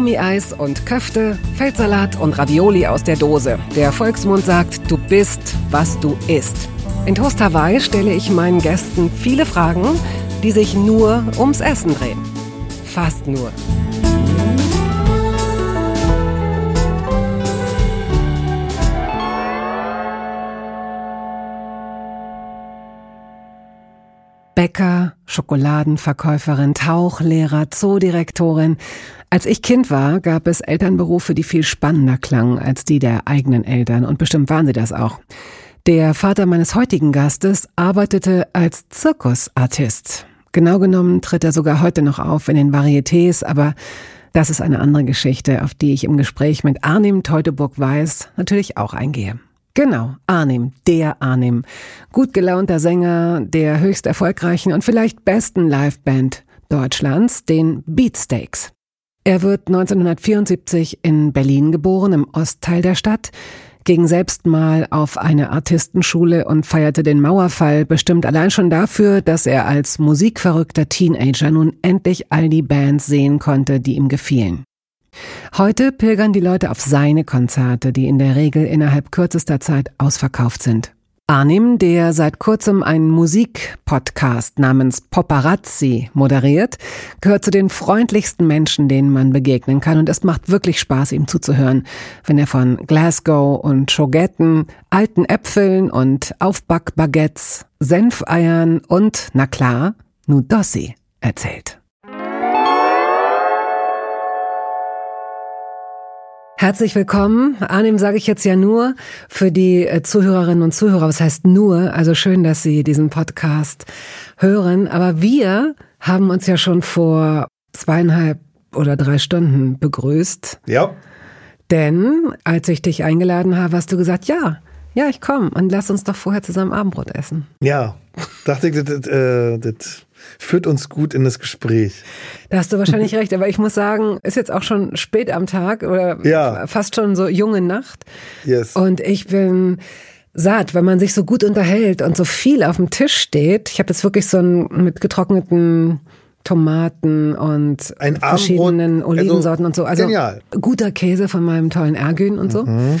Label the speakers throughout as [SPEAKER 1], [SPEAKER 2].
[SPEAKER 1] Kaugummi-Eis und Köfte, Feldsalat und Ravioli aus der Dose. Der Volksmund sagt, du bist, was du isst. In Toast Hawaii stelle ich meinen Gästen viele Fragen, die sich nur ums Essen drehen. Fast nur. Bäcker, Schokoladenverkäuferin, Tauchlehrer, Zoodirektorin. Als ich Kind war, gab es Elternberufe, die viel spannender klangen als die der eigenen Eltern. Und bestimmt waren sie das auch. Der Vater meines heutigen Gastes arbeitete als Zirkusartist. Genau genommen tritt er sogar heute noch auf in den Varietés, aber das ist eine andere Geschichte, auf die ich im Gespräch mit Arnim Teutoburg-Weiß natürlich auch eingehe. Genau, Arnim, der Arnim. Gut gelaunter Sänger der höchst erfolgreichen und vielleicht besten Liveband Deutschlands, den Beatsteaks. Er wird 1974 in Berlin geboren, im Ostteil der Stadt, ging selbst mal auf eine Artistenschule und feierte den Mauerfall, bestimmt allein schon dafür, dass er als musikverrückter Teenager nun endlich all die Bands sehen konnte, die ihm gefielen. Heute pilgern die Leute auf seine Konzerte, die in der Regel innerhalb kürzester Zeit ausverkauft sind. Arnim, der seit kurzem einen Musikpodcast namens Paparazzi moderiert, gehört zu den freundlichsten Menschen, denen man begegnen kann und es macht wirklich Spaß, ihm zuzuhören, wenn er von Glasgow und Schogetten, alten Äpfeln und Aufbackbaguettes, Senfeiern und, na klar, Nudossi erzählt. Herzlich willkommen. Arnim sage ich jetzt ja nur für die äh, Zuhörerinnen und Zuhörer. Was heißt nur? Also schön, dass Sie diesen Podcast hören. Aber wir haben uns ja schon vor zweieinhalb oder drei Stunden begrüßt.
[SPEAKER 2] Ja.
[SPEAKER 1] Denn als ich dich eingeladen habe, hast du gesagt, ja, ja, ich komme und lass uns doch vorher zusammen Abendbrot essen.
[SPEAKER 2] Ja, dachte ich, das, äh, das führt uns gut in das Gespräch.
[SPEAKER 1] Da hast du wahrscheinlich recht, aber ich muss sagen, ist jetzt auch schon spät am Tag oder ja. fast schon so junge Nacht.
[SPEAKER 2] Yes.
[SPEAKER 1] Und ich bin satt, wenn man sich so gut unterhält und so viel auf dem Tisch steht. Ich habe jetzt wirklich so ein mit getrockneten Tomaten und
[SPEAKER 2] ein
[SPEAKER 1] verschiedenen also Olivensorten also, und so. Also
[SPEAKER 2] genial.
[SPEAKER 1] guter Käse von meinem tollen Ergün und so.
[SPEAKER 2] Mhm.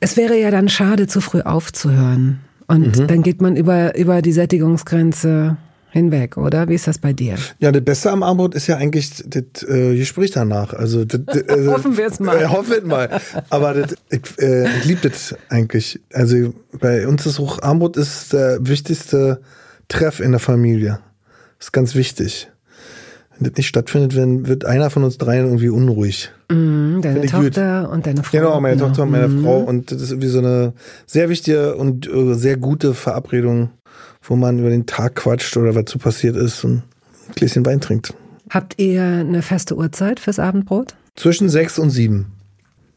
[SPEAKER 1] Es wäre ja dann schade, zu früh aufzuhören. Und mhm. dann geht man über, über die Sättigungsgrenze hinweg, oder? Wie ist das bei dir?
[SPEAKER 2] Ja, das Beste am Armbrot ist ja eigentlich das äh, Gespräch danach. Also das,
[SPEAKER 1] äh, hoffen wir es mal.
[SPEAKER 2] Äh, hoffen wir mal. Aber das, ich, äh, ich liebe das eigentlich. Also bei uns ist auch Armbrot ist der wichtigste Treff in der Familie. Das ist ganz wichtig. Wenn das nicht stattfindet, wenn, wird einer von uns dreien irgendwie unruhig.
[SPEAKER 1] Mm, deine Tochter gut. und deine Frau.
[SPEAKER 2] Genau, meine Tochter und meine mm. Frau. Und das ist irgendwie so eine sehr wichtige und äh, sehr gute Verabredung wo man über den Tag quatscht oder was so passiert ist und ein Gläschen Wein trinkt.
[SPEAKER 1] Habt ihr eine feste Uhrzeit fürs Abendbrot?
[SPEAKER 2] Zwischen sechs und sieben.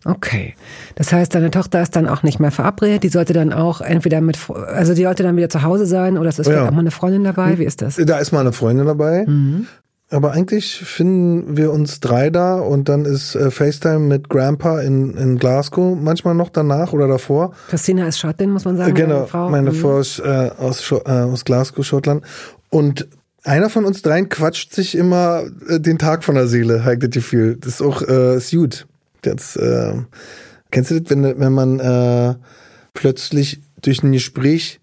[SPEAKER 1] Okay. Das heißt, deine Tochter ist dann auch nicht mehr verabredet. Die sollte dann auch entweder mit, also die sollte dann wieder zu Hause sein oder es ist vielleicht ja. auch mal eine Freundin dabei. Wie ist das?
[SPEAKER 2] Da ist mal eine Freundin dabei.
[SPEAKER 1] Mhm.
[SPEAKER 2] Aber eigentlich finden wir uns drei da und dann ist äh, FaceTime mit Grandpa in, in Glasgow manchmal noch danach oder davor.
[SPEAKER 1] Christina ist Schottin, muss man sagen.
[SPEAKER 2] Äh, genau, meine Frau, meine mhm. Frau ist äh, aus, äh, aus Glasgow, Schottland. Und einer von uns dreien quatscht sich immer äh, den Tag von der Seele, habe ich das Gefühl. Das ist auch äh, ist gut. Das, äh, kennst du das, wenn, wenn man äh, plötzlich durch ein Gespräch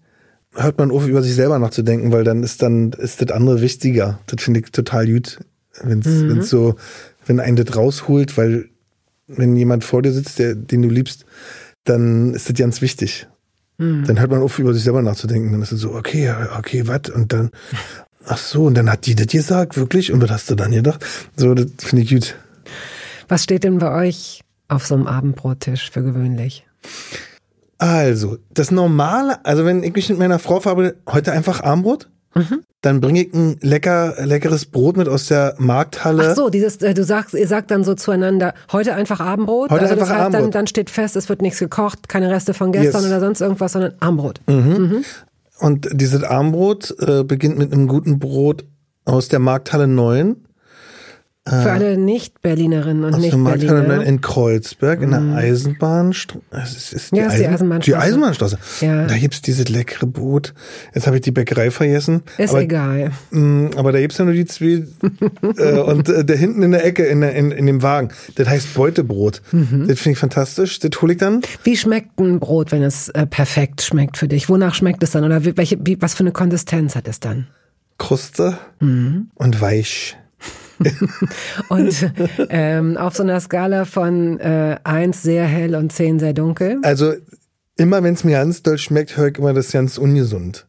[SPEAKER 2] hört man auf, über sich selber nachzudenken, weil dann ist dann ist das andere wichtiger. Das finde ich total gut, wenn es mhm. so, wenn einen das rausholt, weil wenn jemand vor dir sitzt, der, den du liebst, dann ist das ganz wichtig. Mhm. Dann hört man auf, über sich selber nachzudenken. Dann ist es so, okay, okay, was? Und dann, ach so, und dann hat die das gesagt, wirklich? Und was hast du dann gedacht? So, das finde ich gut.
[SPEAKER 1] Was steht denn bei euch auf so einem Abendbrottisch für gewöhnlich?
[SPEAKER 2] Also, das Normale, also wenn ich mich mit meiner Frau verabrede, heute einfach Armbrot.
[SPEAKER 1] Mhm.
[SPEAKER 2] Dann bringe ich ein lecker, leckeres Brot mit aus der Markthalle.
[SPEAKER 1] Ach so, dieses, äh, du sagst, ihr sagt dann so zueinander, heute einfach Abendbrot.
[SPEAKER 2] Heute
[SPEAKER 1] also
[SPEAKER 2] einfach
[SPEAKER 1] das heißt,
[SPEAKER 2] Abendbrot.
[SPEAKER 1] Dann, dann steht fest, es wird nichts gekocht, keine Reste von gestern yes. oder sonst irgendwas, sondern Armbrot.
[SPEAKER 2] Mhm. Mhm. Und dieses Armbrot äh, beginnt mit einem guten Brot aus der Markthalle 9.
[SPEAKER 1] Für alle Nicht-Berlinerinnen und Nicht-Berliner.
[SPEAKER 2] in Kreuzberg in der Eisenbahnstraße. Es ist die,
[SPEAKER 1] Ja, ist die
[SPEAKER 2] Eisen-
[SPEAKER 1] Eisenbahnstraße.
[SPEAKER 2] Die Eisenbahnstraße.
[SPEAKER 1] Ja.
[SPEAKER 2] Da gibt's dieses leckere Brot. Jetzt habe ich die Bäckerei vergessen.
[SPEAKER 1] Ist
[SPEAKER 2] aber,
[SPEAKER 1] egal.
[SPEAKER 2] mh, aber da gibt's ja nur die zwei äh, und äh, da hinten in der Ecke in, der, in, in dem Wagen. Das heißt Beutebrot.
[SPEAKER 1] Mhm.
[SPEAKER 2] Das finde ich fantastisch. Das hole ich dann.
[SPEAKER 1] Wie schmeckt ein Brot, wenn es äh, perfekt schmeckt für dich? Wonach schmeckt es dann? Oder welche, wie, was für eine Konsistenz hat es dann?
[SPEAKER 2] Kruste
[SPEAKER 1] Mhm.
[SPEAKER 2] und weich.
[SPEAKER 1] Und ähm, auf so einer Skala von äh, 1 sehr hell und 10 sehr dunkel.
[SPEAKER 2] Also immer wenn es mir ganz doll schmeckt, höre ich immer das ganz ungesund.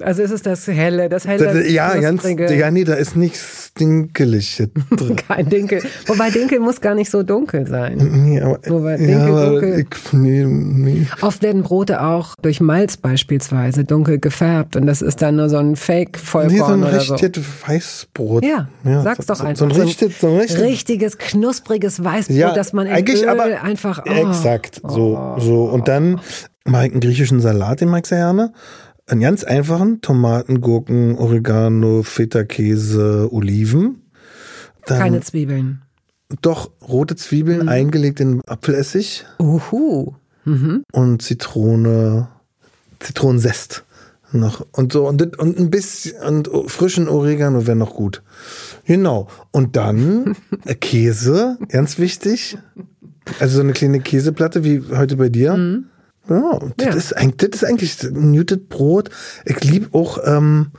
[SPEAKER 1] Also ist es das helle, das helle,
[SPEAKER 2] Das, ja, ganz, ja, nee, da ist nichts Dinkeliges drin.
[SPEAKER 1] kein Dinkel. Wobei Dinkel muss gar nicht so dunkel sein.
[SPEAKER 2] Nee, aber,
[SPEAKER 1] Wobei,
[SPEAKER 2] ja,
[SPEAKER 1] Dinkel,
[SPEAKER 2] aber
[SPEAKER 1] dunkel.
[SPEAKER 2] ich, nee, nee.
[SPEAKER 1] Oft werden Brote auch durch Malz beispielsweise dunkel gefärbt und das ist dann nur so ein
[SPEAKER 2] Nee, so
[SPEAKER 1] Fake-Vollkorn
[SPEAKER 2] ein
[SPEAKER 1] oder so.
[SPEAKER 2] richtiges Weißbrot.
[SPEAKER 1] Ja, sag's doch
[SPEAKER 2] so,
[SPEAKER 1] einfach.
[SPEAKER 2] So ein richtig, so ein richtig,
[SPEAKER 1] richtiges, knuspriges Weißbrot,
[SPEAKER 2] ja,
[SPEAKER 1] das man in
[SPEAKER 2] eigentlich
[SPEAKER 1] Öl
[SPEAKER 2] aber
[SPEAKER 1] einfach... Oh.
[SPEAKER 2] exakt, so, so. Und dann mache ich einen griechischen Salat, den mag ich sehr gerne. Einen ganz einfachen, Tomaten, Gurken, Oregano, Feta-Käse, Oliven. Dann
[SPEAKER 1] Keine Zwiebeln.
[SPEAKER 2] doch rote Zwiebeln eingelegt in Apfelessig
[SPEAKER 1] Uhu.
[SPEAKER 2] und Zitrone, Zitronenzest noch und so und, und ein bisschen und frischen Oregano wäre noch gut. Genau. Und dann äh, Käse, ganz wichtig. Also so eine kleine Käseplatte wie heute bei dir. Ja, das,
[SPEAKER 1] Ja.
[SPEAKER 2] Ist, eigentlich- das ist eigentlich ein gutes Brot. Ich liebe auch ähm,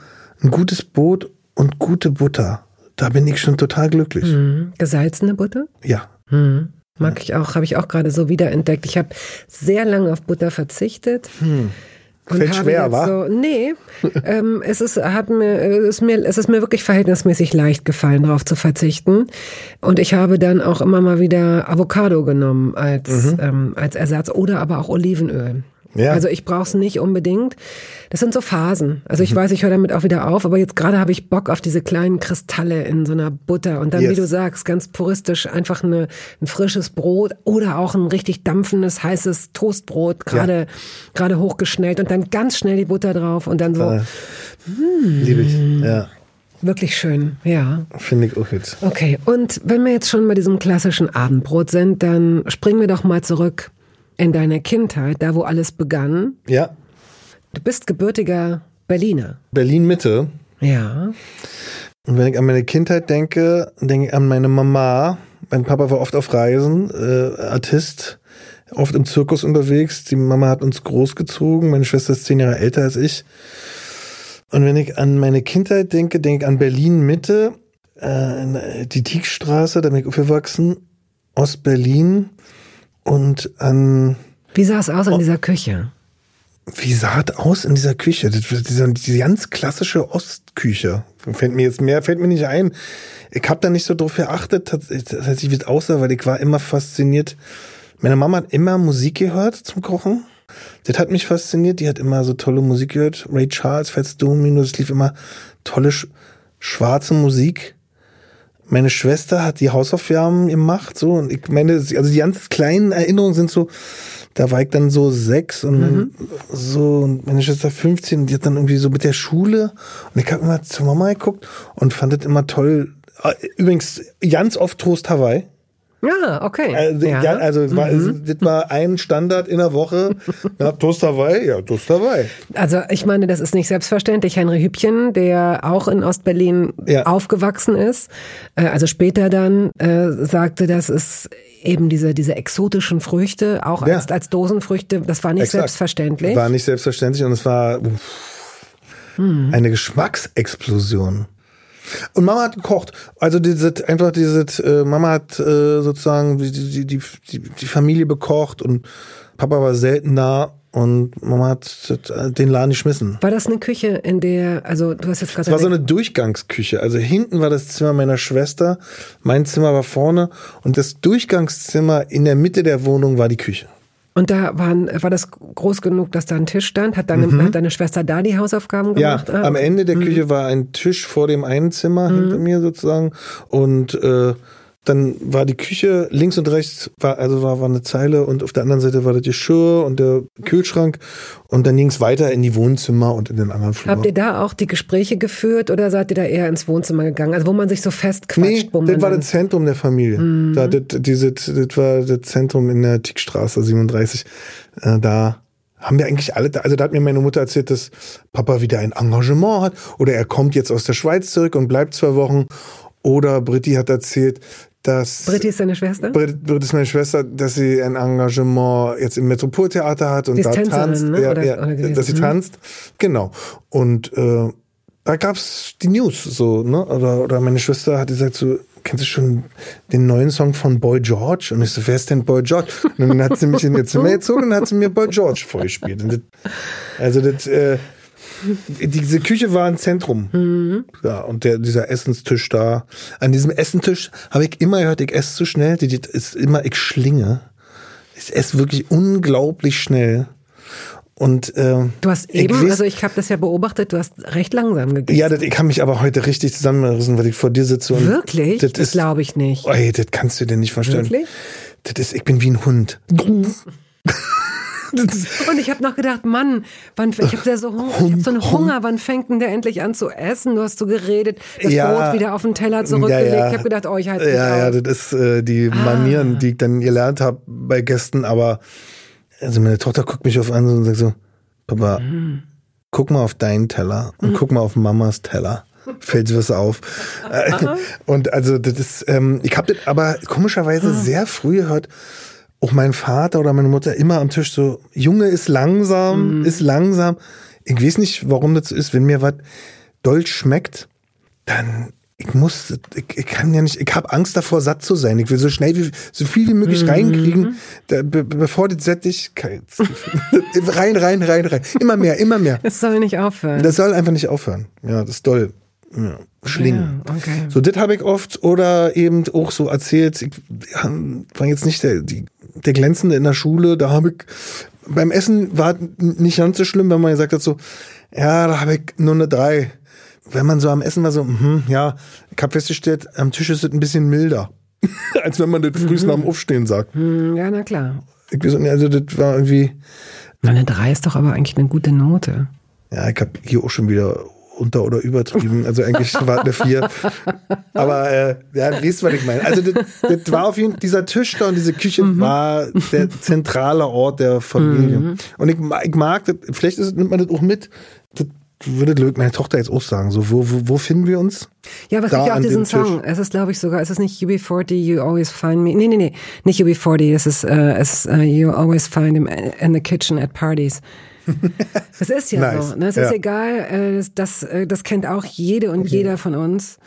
[SPEAKER 2] ein gutes Brot und gute Butter. Da bin ich schon total glücklich.
[SPEAKER 1] Mhm. Gesalzene Butter?
[SPEAKER 2] Ja.
[SPEAKER 1] Mhm. Mag ich auch, habe ich auch gerade so wiederentdeckt. Ich habe sehr lange auf Butter verzichtet. Und
[SPEAKER 2] Fällt schwer, wa?
[SPEAKER 1] So, nee, ähm, es ist, hat mir, es ist mir, es ist mir wirklich verhältnismäßig leicht gefallen, darauf zu verzichten. Und ich habe dann auch immer mal wieder Avocado genommen als, ähm, als Ersatz oder aber auch Olivenöl.
[SPEAKER 2] Ja.
[SPEAKER 1] Also ich brauche es nicht unbedingt. Das sind so Phasen. Also ich weiß, ich höre damit auch wieder auf, aber jetzt gerade habe ich Bock auf diese kleinen Kristalle in so einer Butter und dann, wie
[SPEAKER 2] Yes.
[SPEAKER 1] du sagst, ganz puristisch einfach eine, ein frisches Brot oder auch ein richtig dampfendes, heißes Toastbrot, gerade gerade hochgeschnellt und dann ganz schnell die Butter drauf und dann so
[SPEAKER 2] Äh, Liebe ich. Ja.
[SPEAKER 1] wirklich schön, ja.
[SPEAKER 2] Finde ich auch jetzt.
[SPEAKER 1] Okay, und wenn wir jetzt schon bei diesem klassischen Abendbrot sind, dann springen wir doch mal zurück in deine Kindheit, da wo alles begann.
[SPEAKER 2] Ja.
[SPEAKER 1] Du bist gebürtiger Berliner.
[SPEAKER 2] Berlin Mitte.
[SPEAKER 1] Ja.
[SPEAKER 2] Und wenn ich an meine Kindheit denke, denke ich an meine Mama. Mein Papa war oft auf Reisen, äh, Artist, oft im Zirkus unterwegs. Die Mama hat uns großgezogen. Meine Schwester ist zehn Jahre älter als ich. Und wenn ich an meine Kindheit denke, denke ich an Berlin Mitte, äh, die Tiekstraße, da bin ich aufgewachsen, Ostberlin und an
[SPEAKER 1] Wie sah es
[SPEAKER 2] Oh.
[SPEAKER 1] aus in dieser Küche?
[SPEAKER 2] wie sah es aus in dieser Küche? Das, diese, diese ganz klassische Ostküche. Fällt mir jetzt mehr, fällt mir nicht ein. Ich habe da nicht so drauf geachtet, tatsächlich, wie es aussah, weil ich war immer fasziniert. Meine Mama hat immer Musik gehört zum Kochen. Das hat mich fasziniert. Die hat immer so tolle Musik gehört. Ray Charles, Fats Domino, es lief immer tolle sch schwarze Musik. Meine Schwester hat die Hausaufgaben gemacht, so, und ich meine, also die ganz kleinen Erinnerungen sind so, da war ich dann so sechs und mein, so, und meine Schwester 15, die hat dann irgendwie so mit der Schule, und ich habe immer zur Mama geguckt und fand das immer toll. Ah, Übrigens, ganz oft Toast Hawaii.
[SPEAKER 1] Ja, okay.
[SPEAKER 2] Also,
[SPEAKER 1] ja.
[SPEAKER 2] ja. also es war, das war ein Standard in der Woche. Ja, Toast Hawaii, ja, Toast Hawaii.
[SPEAKER 1] Also ich meine, das ist nicht selbstverständlich. Henry Hübchen, der auch in Ostberlin
[SPEAKER 2] Ja.
[SPEAKER 1] aufgewachsen ist, äh, also später dann äh, sagte, dass es eben diese diese exotischen Früchte auch als als Dosenfrüchte, das war nicht
[SPEAKER 2] Exakt.
[SPEAKER 1] selbstverständlich.
[SPEAKER 2] War nicht selbstverständlich und es war uff, eine Geschmacksexplosion. Und Mama hat gekocht. Also dieses, einfach dieses, äh, Mama hat äh, sozusagen die, die, die, die, Familie bekocht und Papa war selten da und Mama hat den Laden geschmissen.
[SPEAKER 1] War das eine Küche, in der, also du hast jetzt gerade
[SPEAKER 2] Es war so eine Durchgangsküche. Also hinten war das Zimmer meiner Schwester, mein Zimmer war vorne und das Durchgangszimmer in der Mitte der Wohnung war die Küche.
[SPEAKER 1] Und da waren, war das groß genug, dass da ein Tisch stand? Hat deine, hat deine Schwester da die Hausaufgaben
[SPEAKER 2] Mhm. Ja,
[SPEAKER 1] gemacht? Ah,
[SPEAKER 2] am Ende der Küche war ein Tisch vor dem einen Zimmer hinter mir sozusagen und äh, dann war die Küche links und rechts, war, also war, war eine Zeile und auf der anderen Seite war das Geschirr und der Kühlschrank und dann ging es weiter in die Wohnzimmer und in den anderen Flur.
[SPEAKER 1] Habt ihr da auch die Gespräche geführt oder seid ihr da eher ins Wohnzimmer gegangen? Also wo man sich so festquatscht?
[SPEAKER 2] Nee,
[SPEAKER 1] wo
[SPEAKER 2] das war das Zentrum der Familie.
[SPEAKER 1] Mhm.
[SPEAKER 2] Da, das, diese, das war das Zentrum in der Tickstraße 37. Äh, da haben wir eigentlich alle, also da hat mir meine Mutter erzählt, dass Papa wieder ein Engagement hat oder er kommt jetzt aus der Schweiz zurück und bleibt zwei Wochen. Oder Britti hat erzählt, dass
[SPEAKER 1] Britti ist deine Schwester?
[SPEAKER 2] Brit, Brit ist meine Schwester, dass sie ein Engagement jetzt im Metropoltheater hat und da tanzt.
[SPEAKER 1] ne?
[SPEAKER 2] Ja,
[SPEAKER 1] Oder-
[SPEAKER 2] ja,
[SPEAKER 1] oder
[SPEAKER 2] dass sie
[SPEAKER 1] Mhm.
[SPEAKER 2] tanzt. Genau. Und äh, da gab's die News so, ne? Oder, oder meine Schwester hat gesagt so, kennst du schon den neuen Song von Boy George? Und ich so, wer ist denn Boy George? Und dann hat sie mich in ihr Zimmer gezogen und hat sie mir Boy George vorgespielt. Das, also das, äh, diese Küche war ein Zentrum.
[SPEAKER 1] Mhm.
[SPEAKER 2] Ja, und der, dieser Essenstisch da. An diesem Essentisch habe ich immer gehört, ich esse zu schnell. Die, die ist immer, ich schlinge. Ich esse wirklich unglaublich schnell. Und äh,
[SPEAKER 1] Du hast
[SPEAKER 2] ich
[SPEAKER 1] eben,
[SPEAKER 2] weiß-
[SPEAKER 1] also ich habe das ja beobachtet, du hast recht langsam gegessen.
[SPEAKER 2] ja, das, ich kann mich aber heute richtig zusammenrissen, weil ich vor dir sitze. Und
[SPEAKER 1] Wirklich?
[SPEAKER 2] Das,
[SPEAKER 1] Das glaube ich nicht.
[SPEAKER 2] Ey, das kannst du dir nicht vorstellen.
[SPEAKER 1] Wirklich?
[SPEAKER 2] Das ist, ich bin wie ein Hund.
[SPEAKER 1] Und ich habe noch gedacht, Mann, wann, ich habe so hab so einen Hunger, wann fängt denn der endlich an zu essen? Du hast so geredet, das
[SPEAKER 2] Ja.
[SPEAKER 1] Brot wieder auf den Teller zurückgelegt.
[SPEAKER 2] Ja, ja.
[SPEAKER 1] Ich habe gedacht, oh, ich halte
[SPEAKER 2] ja, ja, das ist äh, die
[SPEAKER 1] Ah.
[SPEAKER 2] Manieren, die ich dann gelernt habe bei Gästen. Aber also meine Tochter guckt mich auf an und sagt so, Papa,
[SPEAKER 1] Mhm.
[SPEAKER 2] guck mal auf deinen Teller und guck mal auf Mamas Teller. Fällt dir was auf. Äh, und also das ist, ähm, ich habe das aber komischerweise
[SPEAKER 1] Ah.
[SPEAKER 2] sehr früh gehört, auch mein Vater oder meine Mutter immer am Tisch so, Junge ist langsam,
[SPEAKER 1] Mhm.
[SPEAKER 2] ist langsam. Ich weiß nicht, warum das so ist, wenn mir was doll schmeckt, dann ich muss, ich, ich kann ja nicht, ich habe Angst davor, satt zu sein. Ich will so schnell wie, so viel wie möglich
[SPEAKER 1] Mhm.
[SPEAKER 2] reinkriegen, da, be, bevor das Sättigkeitsgefühl, rein, rein, rein, rein. Immer mehr, immer mehr.
[SPEAKER 1] Es soll nicht aufhören.
[SPEAKER 2] Das soll einfach nicht aufhören. Ja, das ist doll. Ja, schlingen.
[SPEAKER 1] Ja, okay.
[SPEAKER 2] So, das habe ich oft oder eben auch so erzählt. Ich ja, war jetzt nicht der, die, der Glänzende in der Schule. Da habe ich beim Essen war nicht ganz so schlimm, wenn man gesagt hat so, ja, da habe ich nur eine drei. Wenn man so am Essen war so, mhm, ja, ich habe festgestellt, am Tisch ist es ein bisschen milder, als wenn man das frühst nach dem Aufstehen sagt.
[SPEAKER 1] Hm, ja, na klar.
[SPEAKER 2] Ich weiß nicht, also das war irgendwie,
[SPEAKER 1] Na, eine 3 ist doch aber eigentlich eine gute Note.
[SPEAKER 2] Ja, ich habe hier auch schon wieder unter- oder übertrieben. Also eigentlich war eine vier. Aber äh, ja, du, was ich meine. Also das, das war auf jeden Fall, dieser Tisch da und diese Küche war der zentrale Ort der Familie. Und ich, ich mag das, vielleicht ist, nimmt man das auch mit. Das würde meine Tochter jetzt auch sagen. So, wo, wo, wo finden wir uns?
[SPEAKER 1] Ja, aber es gibt ja auch diesen. Song. Es ist, glaube ich, sogar, es ist nicht UB40, You Always Find Me. Nee, nee, nee, nicht UB40, es ist, äh, es ist äh, You Always Find Him in the Kitchen at Parties. Es ist ja
[SPEAKER 2] Nice.
[SPEAKER 1] so. Ne? Es
[SPEAKER 2] Ja.
[SPEAKER 1] ist egal, äh, das, das, äh, das kennt auch jede und jeder von uns.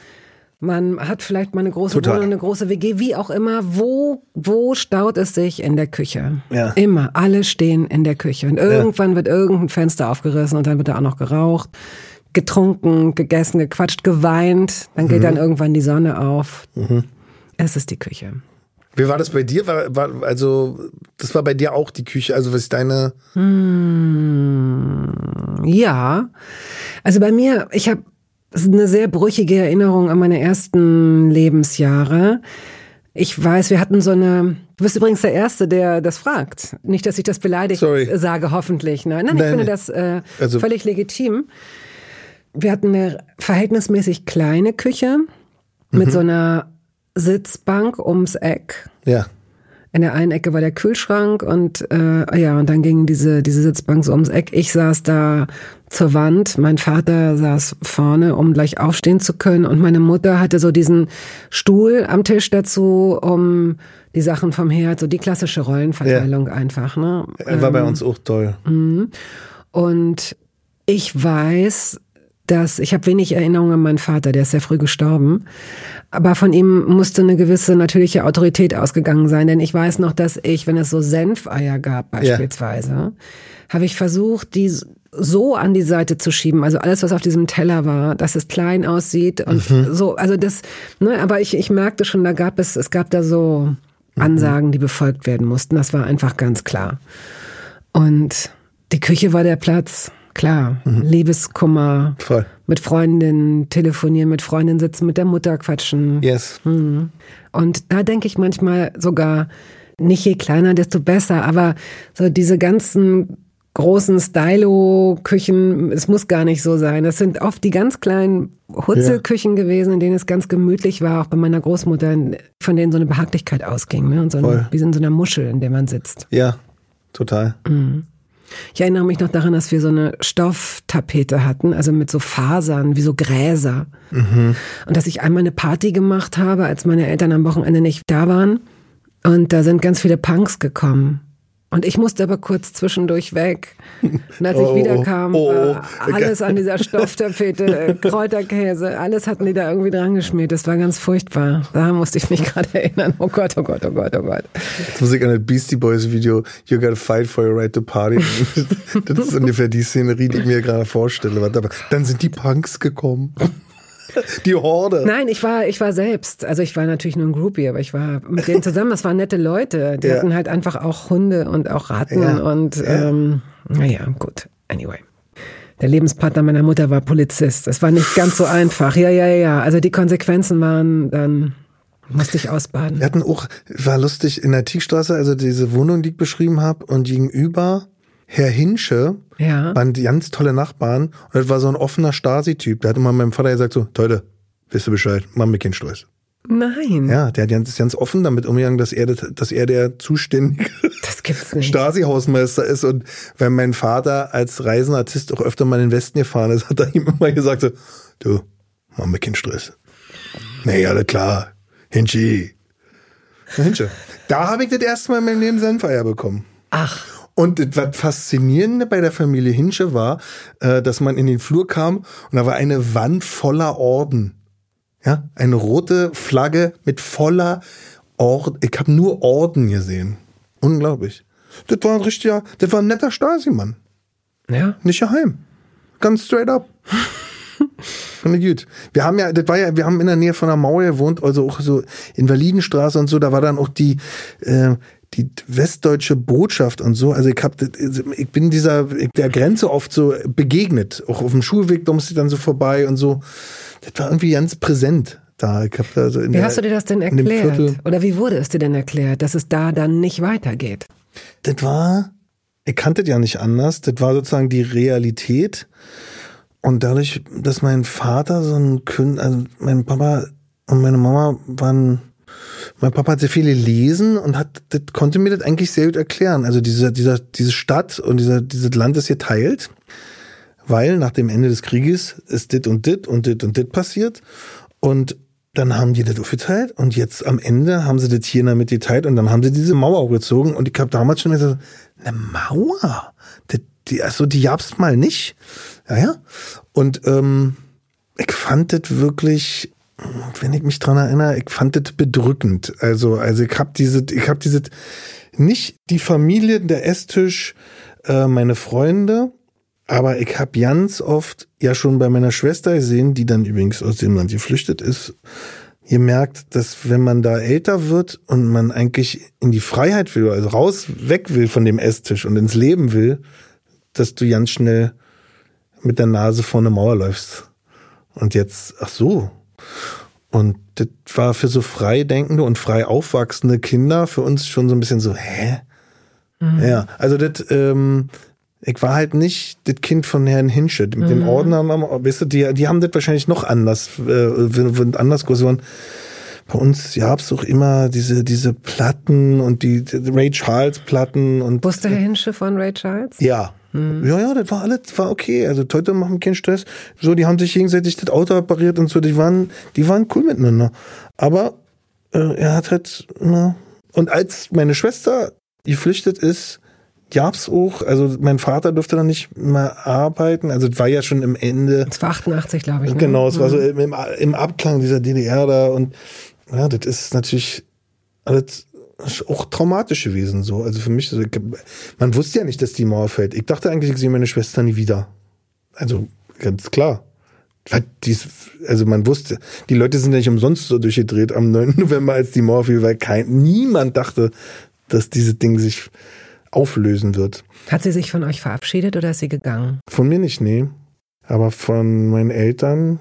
[SPEAKER 1] Man hat vielleicht mal eine große
[SPEAKER 2] Total.
[SPEAKER 1] Wohnung, eine große WG, wie auch immer. Wo, wo staut es sich in der Küche?
[SPEAKER 2] Ja.
[SPEAKER 1] Immer. Alle stehen in der Küche. Und irgendwann wird irgendein Fenster aufgerissen und dann wird da auch noch geraucht, getrunken, gegessen, gequatscht, geweint. Dann geht dann irgendwann die Sonne auf. Es ist die Küche.
[SPEAKER 2] Wie war das bei dir? War, war, also, das war bei dir auch die Küche. Also, was ist deine.
[SPEAKER 1] Ja. Also bei mir, ich habe eine sehr brüchige Erinnerung an meine ersten Lebensjahre. Ich weiß, wir hatten so eine. Du bist übrigens der Erste, der das fragt. Nicht, dass ich das beleidigt
[SPEAKER 2] Sorry.
[SPEAKER 1] sage, hoffentlich. Nein, nein, ich
[SPEAKER 2] Nein,
[SPEAKER 1] finde
[SPEAKER 2] nee.
[SPEAKER 1] das äh,
[SPEAKER 2] Also-
[SPEAKER 1] völlig legitim. Wir hatten eine verhältnismäßig kleine Küche
[SPEAKER 2] Mhm.
[SPEAKER 1] mit so einer Sitzbank ums Eck.
[SPEAKER 2] Ja.
[SPEAKER 1] In der einen Ecke war der Kühlschrank und äh, ja, und dann ging diese, diese Sitzbank so ums Eck. Ich saß da zur Wand, mein Vater saß vorne, um gleich aufstehen zu können. Und meine Mutter hatte so diesen Stuhl am Tisch dazu, um die Sachen vom Herd, so die klassische Rollenverteilung einfach. Ne?
[SPEAKER 2] Er war bei uns auch toll.
[SPEAKER 1] Und ich weiß, dass ich habe wenig Erinnerungen an meinen Vater, der ist sehr früh gestorben. Aber von ihm musste eine gewisse natürliche Autorität ausgegangen sein, denn ich weiß noch, dass ich, wenn es so Senfeier gab beispielsweise, habe ich versucht, die so an die Seite zu schieben, also alles, was auf diesem Teller war, dass es klein aussieht und so, also das, ne, aber ich, ich merkte schon, da gab es, es gab da so Ansagen, die befolgt werden mussten, das war einfach ganz klar. Und die Küche war der Platz, klar. Liebeskummer.
[SPEAKER 2] Voll.
[SPEAKER 1] Mit Freundinnen telefonieren, mit Freundinnen sitzen, mit der Mutter quatschen.
[SPEAKER 2] Yes.
[SPEAKER 1] Mhm. Und da denke ich manchmal sogar, nicht je kleiner, desto besser, aber so diese ganzen großen Stylo-Küchen, es muss gar nicht so sein. Das sind oft die ganz kleinen Hutzelküchen gewesen, in denen es ganz gemütlich war, auch bei meiner Großmutter, von denen so eine Behaglichkeit ausging, ne? Und so
[SPEAKER 2] Voll.
[SPEAKER 1] ein, wie in so einer Muschel, in der man sitzt.
[SPEAKER 2] Ja, total.
[SPEAKER 1] Ich erinnere mich noch daran, dass wir so eine Stofftapete hatten, also mit so Fasern, wie so Gräser. Und dass ich einmal eine Party gemacht habe, als meine Eltern am Wochenende nicht da waren. Und da sind ganz viele Punks gekommen. Und ich musste aber kurz zwischendurch weg. Und als ich
[SPEAKER 2] Oh,
[SPEAKER 1] wiederkam,
[SPEAKER 2] oh,
[SPEAKER 1] war alles an dieser Stofftapete, Kräuterkäse, alles hatten die da irgendwie dran geschmiert. Das war ganz furchtbar. Da musste ich mich gerade erinnern. Oh Gott, oh Gott, oh Gott, oh Gott.
[SPEAKER 2] Jetzt muss ich an das Beastie Boys Video You gotta fight for your right to party. das ist ungefähr die Szenerie, die ich mir gerade vorstelle. Aber dann sind die Punks gekommen. Die Horde.
[SPEAKER 1] Nein, ich war, ich war selbst. Also ich war natürlich nur ein Groupie, aber ich war mit denen zusammen. Das waren nette Leute. Die
[SPEAKER 2] Ja.
[SPEAKER 1] hatten halt einfach auch Hunde und auch Ratten
[SPEAKER 2] Ja.
[SPEAKER 1] und
[SPEAKER 2] Ja.
[SPEAKER 1] ähm, naja, gut. Anyway. Der Lebenspartner meiner Mutter war Polizist. Das war nicht ganz so einfach. Ja, ja, ja. Also die Konsequenzen waren dann musste ich ausbaden.
[SPEAKER 2] Wir hatten auch, war lustig, in der Tiegstraße, also diese Wohnung, die ich beschrieben habe, und gegenüber Herr Hinsche
[SPEAKER 1] Ja.
[SPEAKER 2] waren ganz tolle Nachbarn. Und das war so ein offener Stasi-Typ. Der hat immer meinem Vater gesagt so, Leute, wisst ihr Bescheid, mach mir keinen Stress.
[SPEAKER 1] Nein,
[SPEAKER 2] Ja, der hat ganz, ganz offen damit umgegangen, dass er, das- dass er der zuständige. Stasi-Hausmeister ist. Und wenn mein Vater als Reisender Artist auch öfter mal in den Westen gefahren ist, hat er ihm immer gesagt so, du, mach mir keinen Stress. Nee, alles klar. Hinschi. Hinsche. Da habe ich das erste Mal in meinem Leben Senfeier bekommen.
[SPEAKER 1] Ach,
[SPEAKER 2] Und das was Faszinierende bei der Familie Hinsche war, äh, dass man in den Flur kam und da war eine Wand voller Orden. Ja, eine rote Flagge mit voller Orden. Ich habe nur Orden gesehen. Unglaublich. Das war ein richtiger, das war ein netter Stasi-Mann.
[SPEAKER 1] ja.
[SPEAKER 2] Nicht geheim. Ganz straight up. Ich gut. Wir haben ja, das war ja, wir haben in der Nähe von der Mauer gewohnt, also auch so Invalidenstraße und so, da war dann auch die, äh, die westdeutsche Botschaft und so. Also ich hab, ich bin dieser, der Grenze oft so begegnet. Auch auf dem Schulweg, da musste ich dann so vorbei und so. Das war irgendwie ganz präsent da. Ich hab da so in
[SPEAKER 1] Wie
[SPEAKER 2] der,
[SPEAKER 1] hast du dir das denn erklärt? Oder wie wurde es dir denn erklärt, dass es da dann nicht weitergeht?
[SPEAKER 2] das war, ich kannte das ja nicht anders. Das war sozusagen die Realität. Und dadurch, dass mein Vater so ein Künstler, also mein Papa und meine Mama waren, mein Papa hat sehr viel gelesen und hat, das konnte mir das eigentlich sehr gut erklären. Also diese, dieser, diese Stadt und dieser, dieses Land ist geteilt, weil nach dem Ende des Krieges ist dit und dit und dit und dit passiert. Und dann haben die das aufgeteilt und jetzt am Ende haben sie das hier damit geteilt und dann haben sie diese Mauer auch gezogen und ich habe damals schon gesagt, eine Mauer? Das, die, also die gab's mal nicht. Ja, ja. Und ähm, ich fand das wirklich, wenn ich mich dran erinnere, ich fand das bedrückend. Also, also ich habe diese, ich habe diese, nicht die Familie, der Esstisch, äh, meine Freunde, aber ich habe ganz oft ja schon bei meiner Schwester gesehen, die dann übrigens aus dem Land geflüchtet ist, gemerkt, dass wenn man da älter wird und man eigentlich in die Freiheit will, also raus, weg will von dem Esstisch und ins Leben will, dass du ganz schnell mit der Nase vor eine Mauer läufst. Und jetzt, ach so. Und das war für so frei denkende und frei aufwachsende Kinder für uns schon so ein bisschen so, hä? Ja, also das, ähm, ich war halt nicht das Kind von Herrn Hinsche. Mit den Ordnern, weißt du, die, die haben das wahrscheinlich noch anders, äh, anders groß waren. Bei uns gab's auch immer diese, diese Platten und die, die Ray Charles Platten und
[SPEAKER 1] Wusste Herr Hinsche von Ray Charles?
[SPEAKER 2] ja. Ja, ja, das war alles, war okay. Also heute machen keinen Stress. So, die haben sich gegenseitig das Auto repariert und so, die waren, die waren cool miteinander. Aber äh, er hat halt, na. Und als meine Schwester geflüchtet ist, gab's auch, also mein Vater durfte dann nicht mehr arbeiten. Also es war ja schon im Ende.
[SPEAKER 1] Das war 88, glaube ich. Ne?
[SPEAKER 2] Genau, es war so im, im, im Abklang dieser DDR da und ja, das ist natürlich alles auch traumatisch gewesen so. Also für mich, ich, man wusste ja nicht, dass die Mauer fällt. Ich dachte eigentlich, ich sehe meine Schwester nie wieder. Also ganz klar. Dies, also man wusste, die Leute sind ja nicht umsonst so durchgedreht am 9. November, als die Mauer fiel, weil kein, niemand dachte, dass dieses Ding sich auflösen wird.
[SPEAKER 1] Hat sie sich von euch verabschiedet oder ist sie gegangen?
[SPEAKER 2] Von mir nicht, nee. Aber von meinen Eltern.